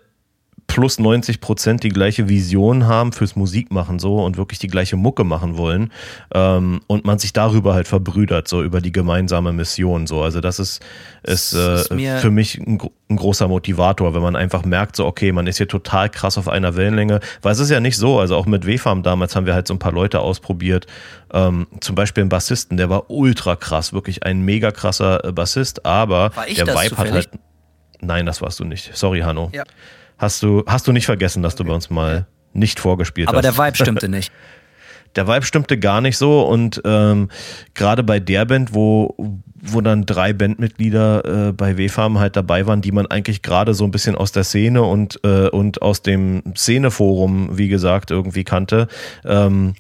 plus 90 Prozent die gleiche Vision haben fürs Musikmachen so und wirklich die gleiche Mucke machen wollen ähm, und man sich darüber halt verbrüdert, so über die gemeinsame Mission so. Also das ist, ist, äh, ist für mich ein, ein, großer Motivator, wenn man einfach merkt, so okay, man ist hier total krass auf einer Wellenlänge, weil es ist ja nicht so, also auch mit W-Farm damals haben wir halt so ein paar Leute ausprobiert, ähm, zum Beispiel einen Bassisten, der war ultra krass, wirklich ein mega krasser äh, Bassist, aber der Vibe hat halt Nein, das warst du nicht. Sorry, Hanno. Ja. Hast du, hast du nicht vergessen, dass du bei uns mal nicht vorgespielt Aber hast. Aber der Vibe stimmte nicht. der Vibe stimmte gar nicht so und ähm, gerade bei der Band, wo, wo dann drei Bandmitglieder äh, bei WFAM halt dabei waren, die man eigentlich gerade so ein bisschen aus der Szene und, äh, und aus dem Szeneforum, wie gesagt, irgendwie kannte, ähm,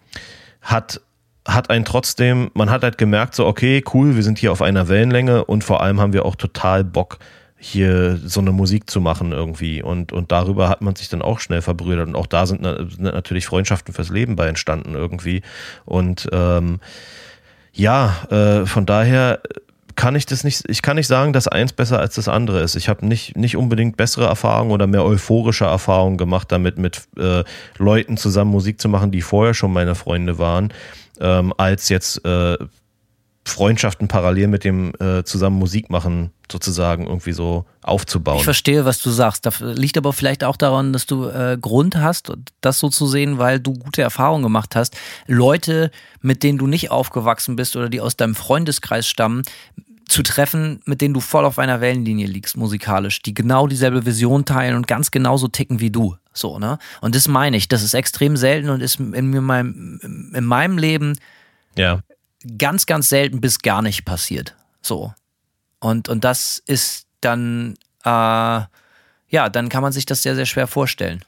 hat hat einen trotzdem, man hat halt gemerkt, so, okay, cool, wir sind hier auf einer Wellenlänge und vor allem haben wir auch total Bock, hier so eine Musik zu machen irgendwie. Und, und darüber hat man sich dann auch schnell verbrüdert. Und auch da sind, sind natürlich Freundschaften fürs Leben bei entstanden irgendwie. Und ähm, ja, äh, von daher kann ich das nicht, ich kann nicht sagen, dass eins besser als das andere ist. Ich habe nicht, nicht unbedingt bessere Erfahrungen oder mehr euphorische Erfahrungen gemacht, damit mit äh, Leuten zusammen Musik zu machen, die vorher schon meine Freunde waren, ähm, als jetzt äh, Freundschaften parallel mit dem äh, zusammen Musik machen sozusagen irgendwie so aufzubauen. Ich verstehe, was du sagst. Das liegt aber vielleicht auch daran, dass du äh, Grund hast, das so zu sehen, weil du gute Erfahrungen gemacht hast. Leute, mit denen du nicht aufgewachsen bist oder die aus deinem Freundeskreis stammen, zu treffen, mit denen du voll auf einer Wellenlinie liegst, musikalisch, die genau dieselbe Vision teilen und ganz genauso ticken wie du. So, ne? Und das meine ich, das ist extrem selten und ist in, meinem, in meinem Leben ja ganz, ganz selten bis gar nicht passiert. So. Und, und das ist dann, äh, ja, dann kann man sich das sehr, sehr schwer vorstellen.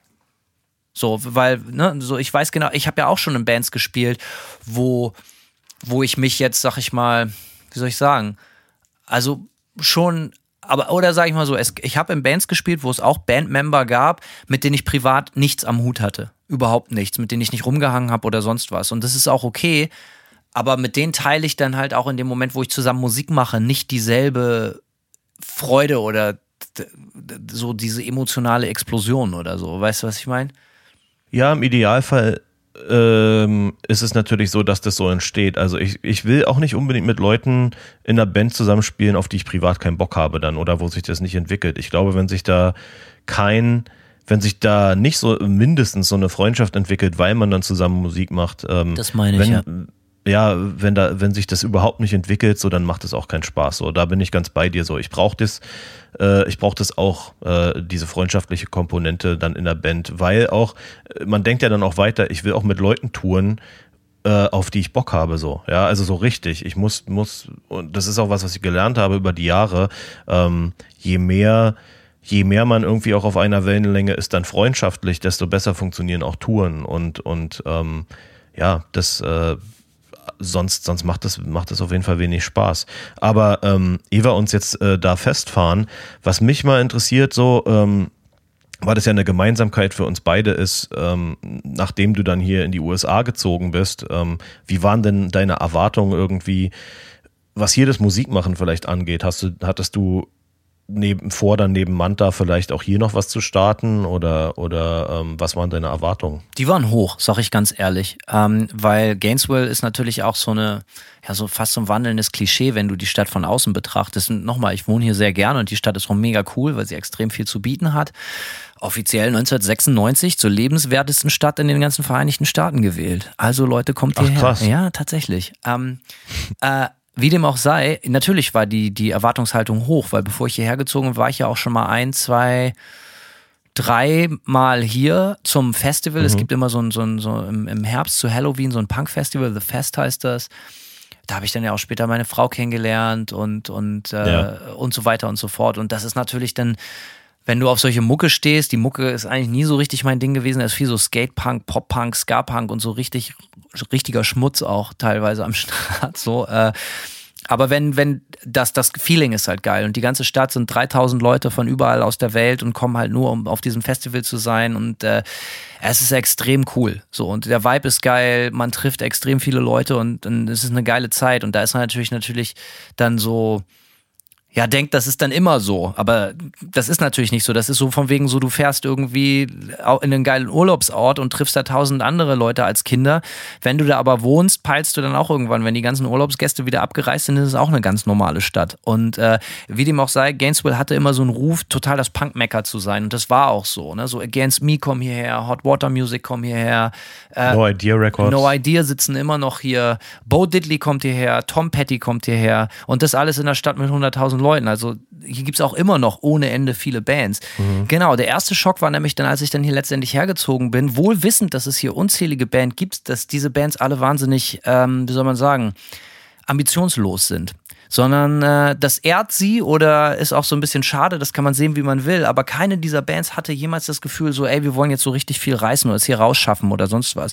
So, weil, ne, so ich weiß genau, ich habe ja auch schon in Bands gespielt, wo, wo ich mich jetzt, sag ich mal, wie soll ich sagen, also schon, aber, oder sag ich mal so, es, ich habe in Bands gespielt, wo es auch Bandmember gab, mit denen ich privat nichts am Hut hatte. Überhaupt nichts, mit denen ich nicht rumgehangen habe oder sonst was. Und das ist auch okay, aber mit denen teile ich dann halt auch in dem Moment, wo ich zusammen Musik mache, nicht dieselbe Freude oder so diese emotionale Explosion oder so. Weißt du, was ich meine? Ja, im Idealfall ähm, ist es natürlich so, dass das so entsteht. Also ich, ich will auch nicht unbedingt mit Leuten in einer Band zusammenspielen, auf die ich privat keinen Bock habe dann oder wo sich das nicht entwickelt. Ich glaube, wenn sich da kein, wenn sich da nicht so mindestens so eine Freundschaft entwickelt, weil man dann zusammen Musik macht. Ähm, das meine ich, wenn, ja ja, wenn da, wenn sich das überhaupt nicht entwickelt, so dann macht es auch keinen Spaß. So, da bin ich ganz bei dir. So, ich brauche das, äh, ich brauche das auch, äh, diese freundschaftliche Komponente dann in der Band, weil auch, äh, man denkt ja dann auch weiter, ich will auch mit Leuten touren, äh, auf die ich Bock habe, so. Ja, also so richtig. Ich muss, muss, und das ist auch was, was ich gelernt habe über die Jahre, ähm, je mehr, je mehr man irgendwie auch auf einer Wellenlänge ist, dann freundschaftlich, desto besser funktionieren auch Touren und, und ähm, ja, das äh, sonst, sonst macht es macht das auf jeden Fall wenig Spaß. Aber ähm, wir uns jetzt äh, da festfahren, was mich mal interessiert, so, ähm, weil das ja eine Gemeinsamkeit für uns beide ist, ähm, nachdem du dann hier in die USA gezogen bist, ähm, wie waren denn deine Erwartungen irgendwie, was hier das Musikmachen vielleicht angeht? Hast du, hattest du neben, vor, dann neben Manta vielleicht auch hier noch was zu starten oder, oder ähm, was waren deine Erwartungen? Die waren hoch, sag ich ganz ehrlich, ähm, weil Gainesville ist natürlich auch so eine, ja so fast so ein wandelndes Klischee, wenn du die Stadt von außen betrachtest. Und nochmal, ich wohne hier sehr gerne und die Stadt ist auch mega cool, weil sie extrem viel zu bieten hat. Offiziell 1996 zur lebenswertesten Stadt in den ganzen Vereinigten Staaten gewählt. Also Leute, kommt hierher. Ach, krass. Ja, tatsächlich. Ähm, äh, wie dem auch sei, natürlich war die, die Erwartungshaltung hoch, weil bevor ich hierher gezogen bin, war ich ja auch schon mal ein, zwei, drei Mal hier zum Festival. Mhm. Es gibt immer so ein, so ein, so im, im Herbst zu Halloween so ein Punk-Festival, The Fest heißt das. Da habe ich dann ja auch später meine Frau kennengelernt und, und, äh, ja. und so weiter und so fort. Und das ist natürlich dann wenn du auf solche Mucke stehst, die Mucke ist eigentlich nie so richtig mein Ding gewesen. Da ist viel so Skatepunk, Poppunk, Ska-Punk und so richtig, richtiger Schmutz auch teilweise am Start. So, äh, aber wenn, wenn das, das Feeling ist halt geil und die ganze Stadt sind 3000 Leute von überall aus der Welt und kommen halt nur, um auf diesem Festival zu sein und äh, es ist extrem cool. So und der Vibe ist geil, man trifft extrem viele Leute und, und es ist eine geile Zeit und da ist man natürlich natürlich dann so ja denkt, das ist dann immer so. Aber das ist natürlich nicht so. Das ist so von wegen so, du fährst irgendwie in einen geilen Urlaubsort und triffst da tausend andere Leute als Kinder. Wenn du da aber wohnst, peilst du dann auch irgendwann, wenn die ganzen Urlaubsgäste wieder abgereist sind, ist es auch eine ganz normale Stadt. Und äh, wie dem auch sei, Gainesville hatte immer so einen Ruf, total das Punk-Mecker zu sein. Und das war auch so. Ne? So Against Me kommen hierher, Hot Water Music kommen hierher. Äh, no Idea Records. No Idea sitzen immer noch hier. Bo Diddley kommt hierher, Tom Petty kommt hierher. Und das alles in der Stadt mit 100.000 Leuten. Also hier gibt es auch immer noch ohne Ende viele Bands. Mhm. Genau, der erste Schock war nämlich dann, als ich dann hier letztendlich hergezogen bin, wohl wissend, dass es hier unzählige Bands gibt, dass diese Bands alle wahnsinnig, ähm, wie soll man sagen, ambitionslos sind sondern äh, das ehrt sie oder ist auch so ein bisschen schade, das kann man sehen, wie man will, aber keine dieser Bands hatte jemals das Gefühl so, ey, wir wollen jetzt so richtig viel reißen oder es hier rausschaffen oder sonst was.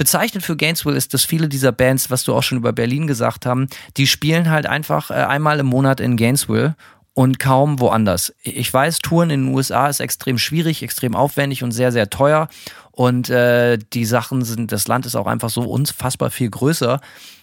Bezeichnet für Gainesville ist, dass viele dieser Bands, was du auch schon über Berlin gesagt haben, die spielen halt einfach äh, einmal im Monat in Gainesville und kaum woanders. Ich weiß, Touren in den USA ist extrem schwierig, extrem aufwendig und sehr, sehr teuer. Und äh, die Sachen sind, das Land ist auch einfach so unfassbar viel größer.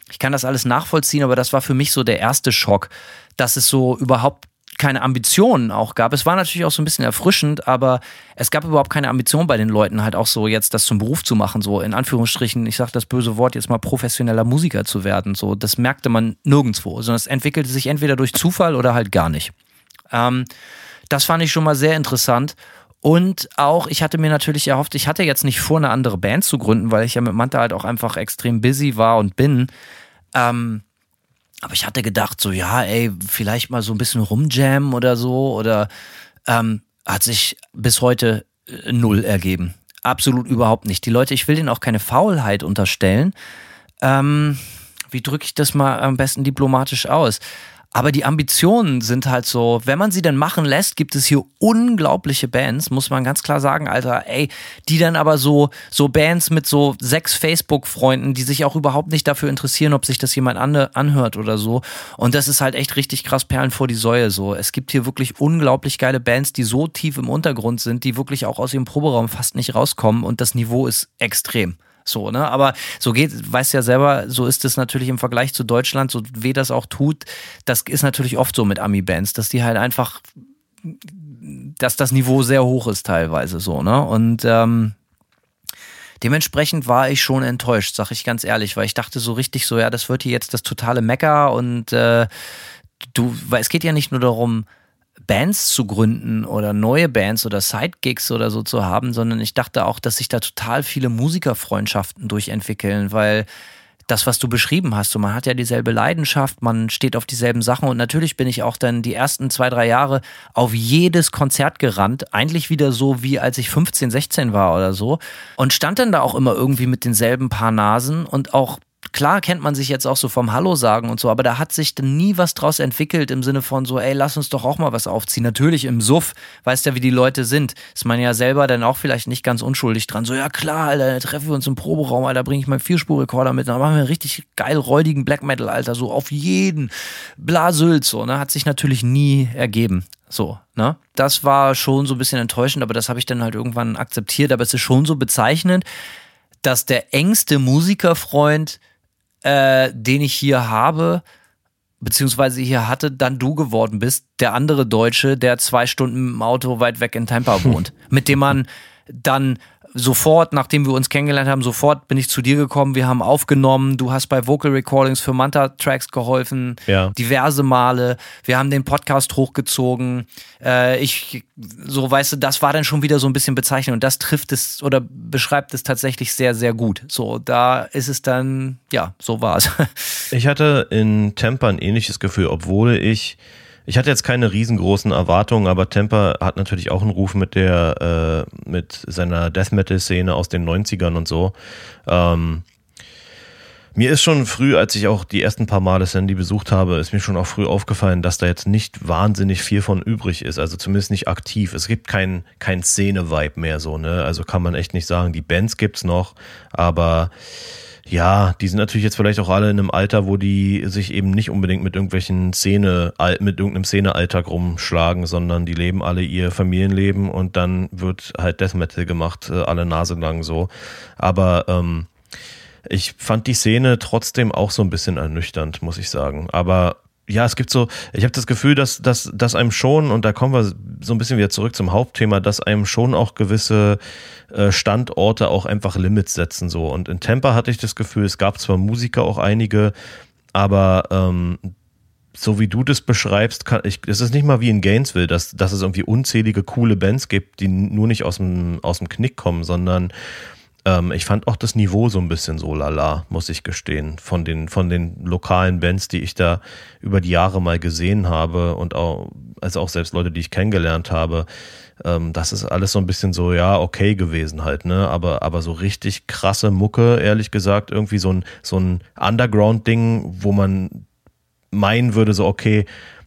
Ich kann das alles nachvollziehen, aber das war für mich so der erste Schock, dass es so überhaupt keine Ambitionen auch gab. Es war natürlich auch so ein bisschen erfrischend, aber es gab überhaupt keine Ambition bei den Leuten, halt auch so jetzt das zum Beruf zu machen, so in Anführungsstrichen, ich sage das böse Wort, jetzt mal professioneller Musiker zu werden. So, das merkte man nirgendwo, sondern es entwickelte sich entweder durch Zufall oder halt gar nicht. Ähm, das fand ich schon mal sehr interessant. Und auch, ich hatte mir natürlich erhofft, ich hatte jetzt nicht vor, eine andere Band zu gründen, weil ich ja mit Manta halt auch einfach extrem busy war und bin. Ähm, aber ich hatte gedacht, so, ja, ey, vielleicht mal so ein bisschen rumjammen oder so. Oder ähm, hat sich bis heute äh, null ergeben. Absolut überhaupt nicht. Die Leute, ich will denen auch keine Faulheit unterstellen. Ähm, wie drücke ich das mal am besten diplomatisch aus? Aber die Ambitionen sind halt so, wenn man sie dann machen lässt, gibt es hier unglaubliche Bands, muss man ganz klar sagen, Alter, ey, die dann aber so, so Bands mit so sechs Facebook-Freunden, die sich auch überhaupt nicht dafür interessieren, ob sich das jemand an, anhört oder so. Und das ist halt echt richtig krass Perlen vor die Säue so. Es gibt hier wirklich unglaublich geile Bands, die so tief im Untergrund sind, die wirklich auch aus ihrem Proberaum fast nicht rauskommen und das Niveau ist extrem. So, ne? Aber so geht, weißt ja selber, so ist es natürlich im Vergleich zu Deutschland, so weh das auch tut, das ist natürlich oft so mit Ami-Bands, dass die halt einfach, dass das Niveau sehr hoch ist teilweise so, ne? Und ähm, dementsprechend war ich schon enttäuscht, sag ich ganz ehrlich, weil ich dachte so richtig so, ja, das wird hier jetzt das totale Mecker und äh, du, weil es geht ja nicht nur darum, Bands zu gründen oder neue Bands oder Sidegigs oder so zu haben, sondern ich dachte auch, dass sich da total viele Musikerfreundschaften durchentwickeln, weil das, was du beschrieben hast. So, man hat ja dieselbe Leidenschaft, man steht auf dieselben Sachen und natürlich bin ich auch dann die ersten zwei, drei Jahre auf jedes Konzert gerannt. Eigentlich wieder so wie als ich 15, 16 war oder so. Und stand dann da auch immer irgendwie mit denselben paar Nasen und auch klar kennt man sich jetzt auch so vom Hallo sagen und so, aber da hat sich dann nie was draus entwickelt im Sinne von so, ey, lass uns doch auch mal was aufziehen. Natürlich im Suff, weißt ja, wie die Leute sind. Ist man ja selber dann auch vielleicht nicht ganz unschuldig dran. So, ja klar, Alter, dann treffen wir uns im Proberaum, Alter, bringe ich meinen Vierspurrekorder mit, dann machen wir einen richtig geil räudigen Black Metal, Alter, so auf jeden Blasült, so, ne, hat sich natürlich nie ergeben. So, ne? Das war schon so ein bisschen enttäuschend, aber das habe ich dann halt irgendwann akzeptiert. Aber es ist schon so bezeichnend, dass der engste Musikerfreund äh, den ich hier habe, beziehungsweise hier hatte, dann du geworden bist, der andere Deutsche, der zwei Stunden im Auto weit weg in Tampa wohnt, mit dem man dann sofort, nachdem wir uns kennengelernt haben, sofort bin ich zu dir gekommen. Wir haben aufgenommen. Du hast bei Vocal Recordings für Manta Tracks geholfen. Ja. Diverse Male. Wir haben den Podcast hochgezogen. Äh, ich, so weißt du, das war dann schon wieder so ein bisschen bezeichnend und das trifft es oder beschreibt es tatsächlich sehr, sehr gut. So, da ist es dann, ja, so war es. Ich hatte in Tampa ein ähnliches Gefühl, obwohl ich ich hatte jetzt keine riesengroßen Erwartungen, aber Temper hat natürlich auch einen Ruf mit der, äh, mit seiner Death Metal-Szene aus den 90ern und so. Ähm, mir ist schon früh, als ich auch die ersten paar Male Sandy besucht habe, ist mir schon auch früh aufgefallen, dass da jetzt nicht wahnsinnig viel von übrig ist. Also zumindest nicht aktiv. Es gibt kein, kein Szene-Vibe mehr so, ne? Also kann man echt nicht sagen. Die Bands gibt's noch, aber ja, die sind natürlich jetzt vielleicht auch alle in einem Alter, wo die sich eben nicht unbedingt mit irgendwelchen Szene, mit irgendeinem Szenealltag rumschlagen, sondern die leben alle ihr Familienleben und dann wird halt Death Metal gemacht, äh, alle Nase lang so. Aber ähm, ich fand die Szene trotzdem auch so ein bisschen ernüchternd, muss ich sagen. Aber ja, es gibt so, ich habe das Gefühl, dass, dass, dass einem schon, und da kommen wir so ein bisschen wieder zurück zum Hauptthema, dass einem schon auch gewisse äh, Standorte auch einfach Limits setzen. so. Und in Tampa hatte ich das Gefühl, es gab zwar Musiker auch einige, aber ähm, so wie du das beschreibst, kann ich, es ist nicht mal wie in Gainesville, dass, dass es irgendwie unzählige coole Bands gibt, die nur nicht aus dem, aus dem Knick kommen, sondern ähm, ich fand auch das Niveau so ein bisschen so lala, muss ich gestehen, von den, von den lokalen Bands, die ich da über die Jahre mal gesehen habe und auch, also auch selbst Leute, die ich kennengelernt habe. Ähm, das ist alles so ein bisschen so, ja, okay gewesen halt, ne? Aber, aber so richtig krasse Mucke, ehrlich gesagt, irgendwie so ein, so ein Underground-Ding, wo man meinen würde, so, okay,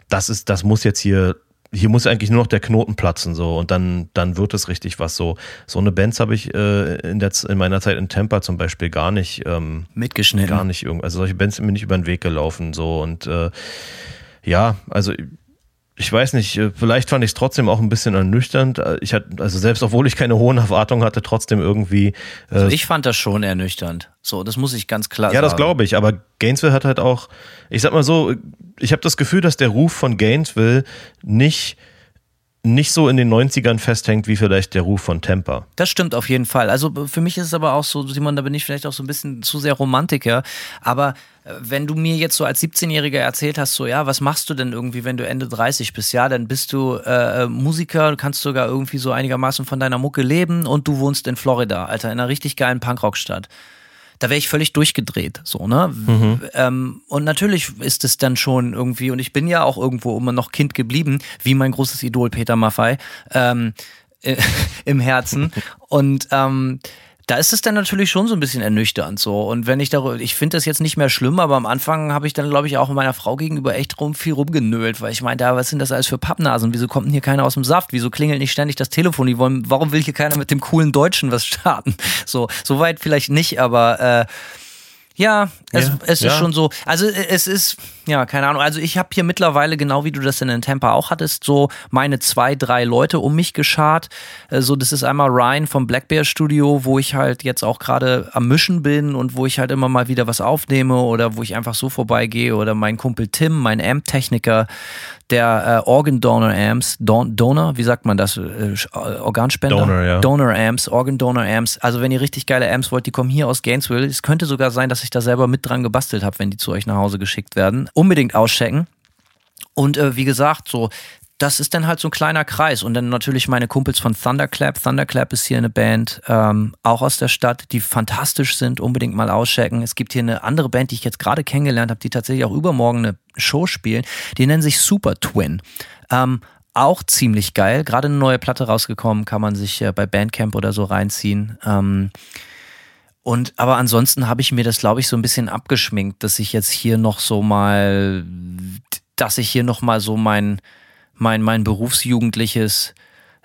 das ist, das muss jetzt hier hier muss eigentlich nur noch der Knoten platzen so. Und dann dann wird es richtig was so. So eine Bands habe ich äh, in der in meiner Zeit in Tampa zum Beispiel gar nicht ähm, mitgeschnitten. gar nicht irgendwie also solche Bands sind mir nicht über den Weg gelaufen so. Und äh, ja also ich weiß nicht, äh, vielleicht fand ich es trotzdem auch ein bisschen ernüchternd. Äh, ich hatte, also selbst obwohl ich keine hohen Erwartungen hatte, trotzdem irgendwie. Äh also ich fand das schon ernüchternd. So, das muss ich ganz klar ja, sagen. Ja, das glaube ich. Aber Gainesville hat halt auch, ich sag mal so, ich habe das Gefühl, dass der Ruf von Gainesville nicht nicht so in den 90ern festhängt wie vielleicht der Ruf von Temper. Das stimmt auf jeden Fall. Also für mich ist es aber auch so, Simon, da bin ich vielleicht auch so ein bisschen zu sehr Romantiker. Aber wenn du mir jetzt so als 17-Jähriger erzählt hast, so ja, was machst du denn irgendwie, wenn du Ende 30 bist? Ja, dann bist du äh, Musiker, kannst sogar irgendwie so einigermaßen von deiner Mucke leben und du wohnst in Florida, Alter, in einer richtig geilen Punkrockstadt da wäre ich völlig durchgedreht, so, ne? Mhm. Ähm, und natürlich ist es dann schon irgendwie, und ich bin ja auch irgendwo immer noch Kind geblieben, wie mein großes Idol Peter Maffei, ähm, äh, im Herzen. Und ähm, da ist es dann natürlich schon so ein bisschen ernüchternd so. Und wenn ich darüber, ich finde das jetzt nicht mehr schlimm, aber am Anfang habe ich dann, glaube ich, auch meiner Frau gegenüber echt rum, viel rumgenölt, weil ich meinte, ja, was sind das alles für Pappnasen? Wieso kommt denn hier keiner aus dem Saft? Wieso klingelt nicht ständig das Telefon? Die wollen, warum will hier keiner mit dem coolen Deutschen was starten? So, so weit vielleicht nicht, aber äh, ja, es, ja, es ist ja. schon so. Also es ist, ja, keine Ahnung. Also ich habe hier mittlerweile, genau wie du das in den Tampa auch hattest, so meine zwei, drei Leute um mich geschart. Äh, so, das ist einmal Ryan vom Black Bear Studio, wo ich halt jetzt auch gerade am Mischen bin und wo ich halt immer mal wieder was aufnehme oder wo ich einfach so vorbeigehe. Oder mein Kumpel Tim, mein Amp-Techniker, der äh, Organ Donor Amps, Don Donor, wie sagt man das? Äh, Organspender? Donor, ja. Donor Amps, Organ Donor Amps. Also wenn ihr richtig geile Amps wollt, die kommen hier aus Gainesville. Es könnte sogar sein, dass ich da selber mit dran gebastelt habe, wenn die zu euch nach Hause geschickt werden. Unbedingt auschecken. Und äh, wie gesagt, so das ist dann halt so ein kleiner Kreis. Und dann natürlich meine Kumpels von Thunderclap. Thunderclap ist hier eine Band, ähm, auch aus der Stadt, die fantastisch sind, unbedingt mal auschecken. Es gibt hier eine andere Band, die ich jetzt gerade kennengelernt habe, die tatsächlich auch übermorgen eine Show spielen. Die nennen sich Super Twin. Ähm, auch ziemlich geil. Gerade eine neue Platte rausgekommen, kann man sich äh, bei Bandcamp oder so reinziehen. Ähm, und aber ansonsten habe ich mir das, glaube ich, so ein bisschen abgeschminkt, dass ich jetzt hier noch so mal, dass ich hier noch mal so mein mein, mein berufsjugendliches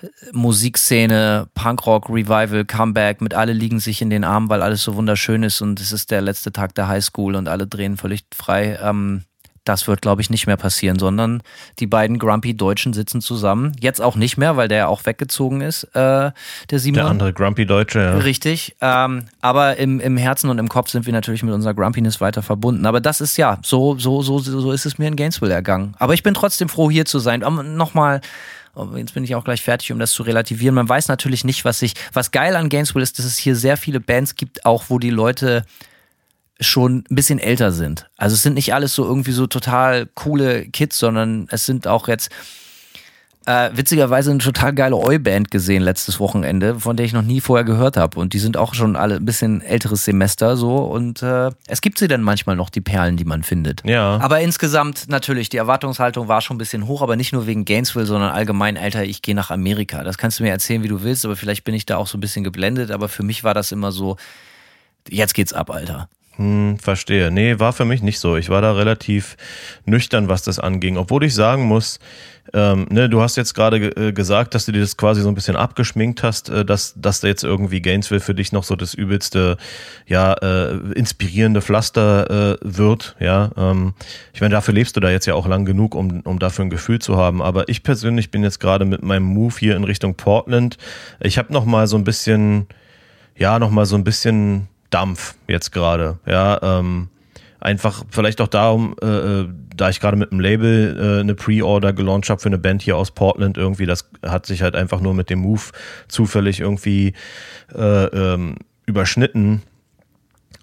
äh, Musikszene, Punkrock, Revival, Comeback, mit alle liegen sich in den Armen, weil alles so wunderschön ist und es ist der letzte Tag der Highschool und alle drehen völlig frei. Ähm, das wird, glaube ich, nicht mehr passieren, sondern die beiden Grumpy Deutschen sitzen zusammen. Jetzt auch nicht mehr, weil der ja auch weggezogen ist, äh, der Simon. Der andere Grumpy Deutsche, ja. Richtig. Ähm, aber im, im Herzen und im Kopf sind wir natürlich mit unserer Grumpiness weiter verbunden. Aber das ist ja, so, so, so, so ist es mir in Gainesville ergangen. Aber ich bin trotzdem froh, hier zu sein. Um, Nochmal jetzt bin ich auch gleich fertig, um das zu relativieren. Man weiß natürlich nicht, was sich, was geil an Gainesville ist, dass es hier sehr viele Bands gibt, auch wo die Leute schon ein bisschen älter sind. Also es sind nicht alles so irgendwie so total coole Kids, sondern es sind auch jetzt äh, witzigerweise eine total geile Oi-Band gesehen letztes Wochenende, von der ich noch nie vorher gehört habe. Und die sind auch schon alle ein bisschen älteres Semester so. Und äh, es gibt sie dann manchmal noch, die Perlen, die man findet. Ja. Aber insgesamt natürlich, die Erwartungshaltung war schon ein bisschen hoch, aber nicht nur wegen Gainesville, sondern allgemein, Alter, ich gehe nach Amerika. Das kannst du mir erzählen, wie du willst, aber vielleicht bin ich da auch so ein bisschen geblendet. Aber für mich war das immer so, jetzt geht's ab, Alter. Hm, verstehe. Nee, war für mich nicht so. Ich war da relativ nüchtern, was das anging. Obwohl ich sagen muss, ähm, ne, du hast jetzt gerade äh, gesagt, dass du dir das quasi so ein bisschen abgeschminkt hast, äh, dass, dass da jetzt irgendwie Gainesville für dich noch so das übelste, ja, äh, inspirierende Pflaster äh, wird. Ja, ähm, ich meine, dafür lebst du da jetzt ja auch lang genug, um, um dafür ein Gefühl zu haben. Aber ich persönlich bin jetzt gerade mit meinem Move hier in Richtung Portland. Ich habe noch mal so ein bisschen, ja, noch mal so ein bisschen Dampf jetzt gerade. Ja, ähm, einfach vielleicht auch darum, äh, äh, da ich gerade mit einem Label äh, eine Pre-Order gelauncht habe für eine Band hier aus Portland, irgendwie, das hat sich halt einfach nur mit dem Move zufällig irgendwie äh, ähm, überschnitten.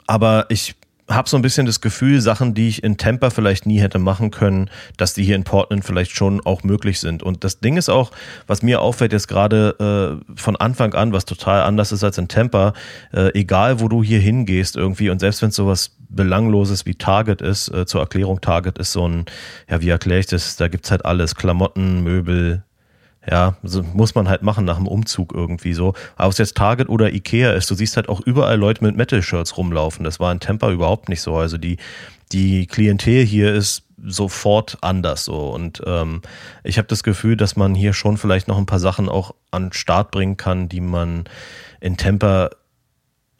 Aber ich habe so ein bisschen das Gefühl, Sachen, die ich in Tampa vielleicht nie hätte machen können, dass die hier in Portland vielleicht schon auch möglich sind. Und das Ding ist auch, was mir auffällt jetzt gerade äh, von Anfang an, was total anders ist als in Tampa, äh, egal wo du hier hingehst irgendwie und selbst wenn es sowas Belangloses wie Target ist, äh, zur Erklärung, Target ist so ein, ja, wie erkläre ich das, da gibt's halt alles, Klamotten, Möbel, ja, also muss man halt machen nach dem Umzug irgendwie so. Aber ob es jetzt Target oder Ikea ist, du siehst halt auch überall Leute mit Metal-Shirts rumlaufen. Das war in Tampa überhaupt nicht so. Also die, die Klientel hier ist sofort anders so. Und ähm, ich habe das Gefühl, dass man hier schon vielleicht noch ein paar Sachen auch an Start bringen kann, die man in Tampa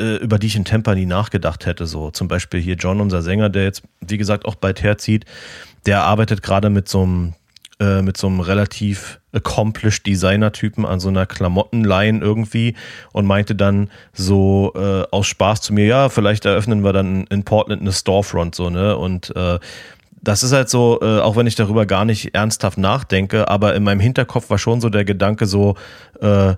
äh, über die ich in Tampa nie nachgedacht hätte. So zum Beispiel hier John, unser Sänger, der jetzt, wie gesagt, auch bald herzieht, der arbeitet gerade mit so einem äh, mit so einem relativ accomplished Designer-Typen an so einer Klamottenline irgendwie und meinte dann so äh, aus Spaß zu mir, ja, vielleicht eröffnen wir dann in Portland eine Storefront so, ne? Und äh, das ist halt so, äh, auch wenn ich darüber gar nicht ernsthaft nachdenke, aber in meinem Hinterkopf war schon so der Gedanke so, äh,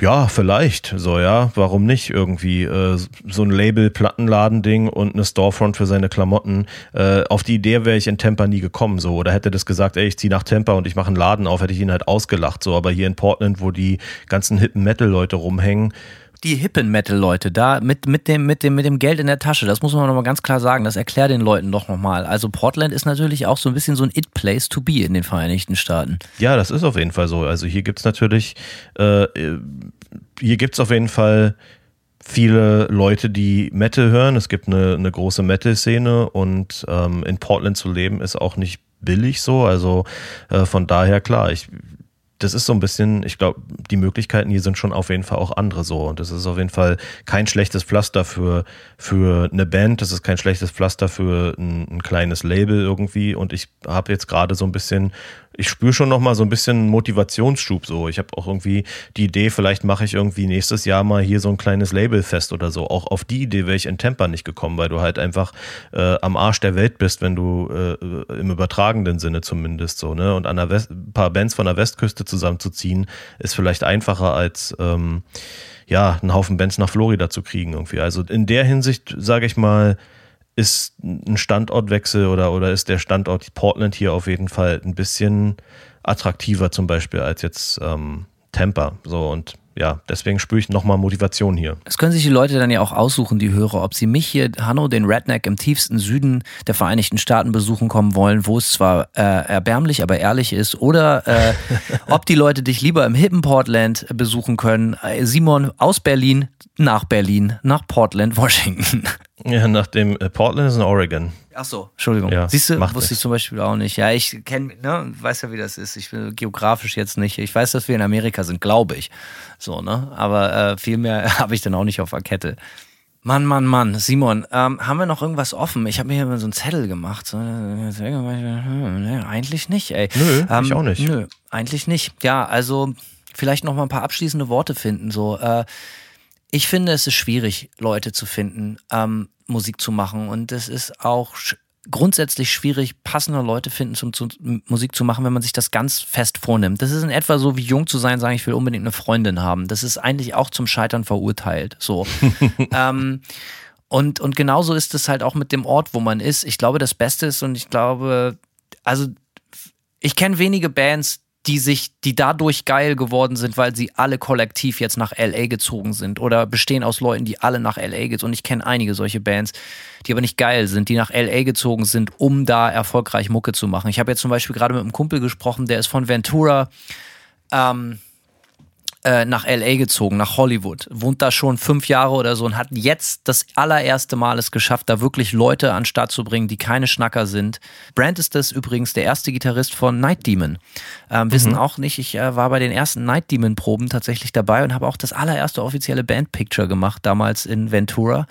ja, vielleicht, so, ja, warum nicht irgendwie äh, so ein Label-Plattenladending und eine Storefront für seine Klamotten. Äh, auf die Idee wäre ich in Tampa nie gekommen, so, oder hätte das gesagt, ey, ich ziehe nach Tampa und ich mache einen Laden auf, hätte ich ihn halt ausgelacht, so, aber hier in Portland, wo die ganzen hippen Metal-Leute rumhängen, die hippen Metal-Leute da mit, mit, dem, mit, dem, mit dem Geld in der Tasche, das muss man nochmal ganz klar sagen, das erklärt den Leuten doch nochmal. Also Portland ist natürlich auch so ein bisschen so ein It-Place to be in den Vereinigten Staaten. Ja, das ist auf jeden Fall so. Also hier gibt es natürlich, äh, hier gibt es auf jeden Fall viele Leute, die Metal hören. Es gibt eine, eine große Metal-Szene und ähm, in Portland zu leben ist auch nicht billig so. Also äh, von daher klar, ich das ist so ein bisschen, ich glaube, die Möglichkeiten hier sind schon auf jeden Fall auch andere so. Und das ist auf jeden Fall kein schlechtes Pflaster für, für eine Band, das ist kein schlechtes Pflaster für ein, ein kleines Label irgendwie. Und ich habe jetzt gerade so ein bisschen ich spüre schon noch mal so ein bisschen Motivationsschub so. Ich habe auch irgendwie die Idee, vielleicht mache ich irgendwie nächstes Jahr mal hier so ein kleines Labelfest oder so. Auch auf die Idee wäre ich in Tampa nicht gekommen, weil du halt einfach äh, am Arsch der Welt bist, wenn du äh, im übertragenen Sinne zumindest so, ne? Und an der West ein paar Bands von der Westküste zusammenzuziehen, ist vielleicht einfacher als ähm, ja, einen Haufen Bands nach Florida zu kriegen irgendwie. Also in der Hinsicht, sage ich mal, ist ein Standortwechsel oder, oder ist der Standort Portland hier auf jeden Fall ein bisschen attraktiver zum Beispiel als jetzt ähm, Tampa. So und ja, deswegen spüre ich nochmal Motivation hier. Es können sich die Leute dann ja auch aussuchen, die Hörer, ob sie mich hier, Hanno, den Redneck im tiefsten Süden der Vereinigten Staaten besuchen kommen wollen, wo es zwar äh, erbärmlich, aber ehrlich ist, oder äh, ob die Leute dich lieber im hippen Portland besuchen können. Äh, Simon aus Berlin nach Berlin, nach Portland, Washington. Ja, nach dem äh, Portland ist in Oregon. Ach so, Entschuldigung. Ja, Siehst du, macht wusste ich zum Beispiel auch nicht. Ja, ich kenne, ne, weiß ja, wie das ist. Ich will geografisch jetzt nicht. Ich weiß, dass wir in Amerika sind, glaube ich. So, ne? Aber äh, viel mehr habe ich dann auch nicht auf der Kette. Mann, Mann, Mann. Simon, ähm, haben wir noch irgendwas offen? Ich habe mir hier mal so einen Zettel gemacht. So, äh, ne, eigentlich nicht, ey. Nö, ich auch nicht. Nö, eigentlich nicht. Ja, also vielleicht noch mal ein paar abschließende Worte finden. So, äh, ich finde, es ist schwierig, Leute zu finden, ähm, Musik zu machen. Und es ist auch grundsätzlich schwierig, passende Leute finden, zum, zum Musik zu machen, wenn man sich das ganz fest vornimmt. Das ist in etwa so wie jung zu sein, sagen, ich will unbedingt eine Freundin haben. Das ist eigentlich auch zum Scheitern verurteilt. So. ähm, und, und genauso ist es halt auch mit dem Ort, wo man ist. Ich glaube, das Beste ist und ich glaube, also ich kenne wenige Bands, die sich, die dadurch geil geworden sind, weil sie alle kollektiv jetzt nach LA gezogen sind oder bestehen aus Leuten, die alle nach LA gezogen Und ich kenne einige solche Bands, die aber nicht geil sind, die nach LA gezogen sind, um da erfolgreich Mucke zu machen. Ich habe jetzt zum Beispiel gerade mit einem Kumpel gesprochen, der ist von Ventura ähm, äh, nach LA gezogen, nach Hollywood, wohnt da schon fünf Jahre oder so und hat jetzt das allererste Mal es geschafft, da wirklich Leute an den Start zu bringen, die keine Schnacker sind. Brand ist das übrigens der erste Gitarrist von Night Demon. Ähm, wissen auch nicht, ich äh, war bei den ersten Night Demon Proben tatsächlich dabei und habe auch das allererste offizielle Bandpicture gemacht, damals in Ventura.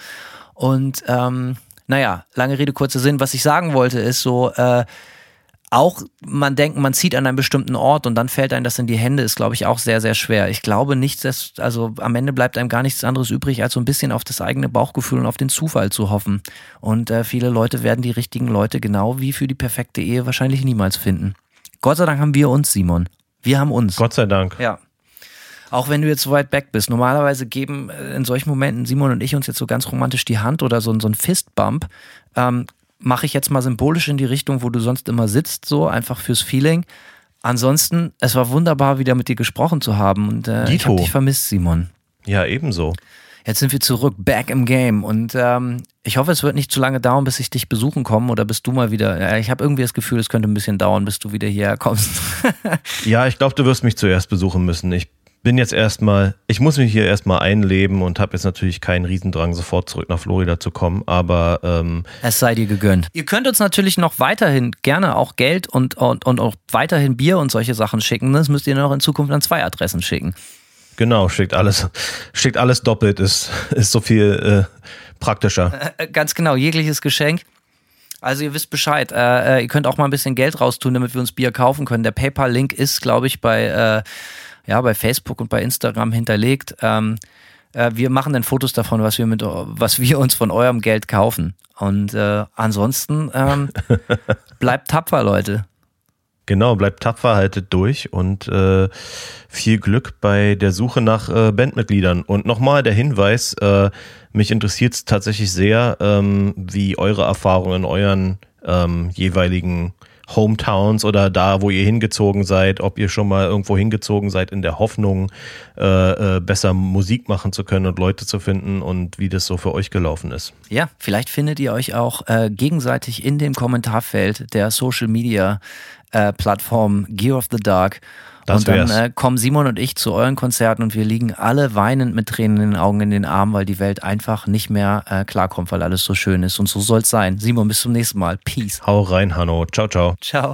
Und ähm, naja, lange Rede, kurzer Sinn. Was ich sagen wollte, ist so, äh, auch man denkt, man zieht an einen bestimmten Ort und dann fällt einem das in die Hände, ist, glaube ich, auch sehr, sehr schwer. Ich glaube nicht, dass, also am Ende bleibt einem gar nichts anderes übrig, als so ein bisschen auf das eigene Bauchgefühl und auf den Zufall zu hoffen. Und äh, viele Leute werden die richtigen Leute genau wie für die perfekte Ehe wahrscheinlich niemals finden. Gott sei Dank haben wir uns, Simon. Wir haben uns. Gott sei Dank. Ja. Auch wenn du jetzt so weit weg bist. Normalerweise geben äh, in solchen Momenten Simon und ich uns jetzt so ganz romantisch die Hand oder so, so ein Fistbump. Ähm, Mache ich jetzt mal symbolisch in die Richtung, wo du sonst immer sitzt, so einfach fürs Feeling. Ansonsten, es war wunderbar, wieder mit dir gesprochen zu haben und äh, ich habe dich vermisst, Simon. Ja, ebenso. Jetzt sind wir zurück, back im Game und ähm, ich hoffe, es wird nicht zu lange dauern, bis ich dich besuchen komme oder bis du mal wieder. Ja, ich habe irgendwie das Gefühl, es könnte ein bisschen dauern, bis du wieder hierher kommst. Ja, ich glaube, du wirst mich zuerst besuchen müssen. Ich bin jetzt erstmal, ich muss mich hier erstmal einleben und habe jetzt natürlich keinen Riesendrang, sofort zurück nach Florida zu kommen, aber ähm, Es sei dir gegönnt. Ihr könnt uns natürlich noch weiterhin gerne auch Geld und, und, und auch weiterhin Bier und solche Sachen schicken. Das müsst ihr noch in Zukunft an zwei Adressen schicken. genau, schickt alles, schickt alles doppelt, ist, ist so viel äh, praktischer. Äh, ganz genau, jegliches Geschenk. Also ihr wisst Bescheid. Äh, äh, ihr könnt auch mal ein bisschen Geld raustun, damit wir uns Bier kaufen können. Der PayPal-Link ist, glaube ich, bei, äh, ja, bei Facebook und bei Instagram hinterlegt. Ähm, äh, wir machen dann Fotos davon, was wir, mit, was wir uns von eurem Geld kaufen. Und äh, ansonsten ähm, bleibt tapfer, Leute. Genau, bleibt tapfer, haltet durch und äh, viel Glück bei der Suche nach äh, Bandmitgliedern. Und nochmal der Hinweis, äh, mich interessiert es tatsächlich sehr, ähm, wie eure Erfahrungen in euren ähm, jeweiligen Hometowns oder da, wo ihr hingezogen seid, ob ihr schon mal irgendwo hingezogen seid in der Hoffnung, äh, äh, besser Musik machen zu können und Leute zu finden und wie das so für euch gelaufen ist. Ja, vielleicht findet ihr euch auch äh, gegenseitig in dem Kommentarfeld der Social Media äh, Plattform Gear of the Dark. Das und dann äh, kommen Simon und ich zu euren Konzerten und wir liegen alle weinend mit Tränen in den Augen in den Armen, weil die Welt einfach nicht mehr äh, klarkommt, weil alles so schön ist. Und so soll's sein. Simon, bis zum nächsten Mal. Peace. Hau rein, Hanno. Ciao, ciao. Ciao.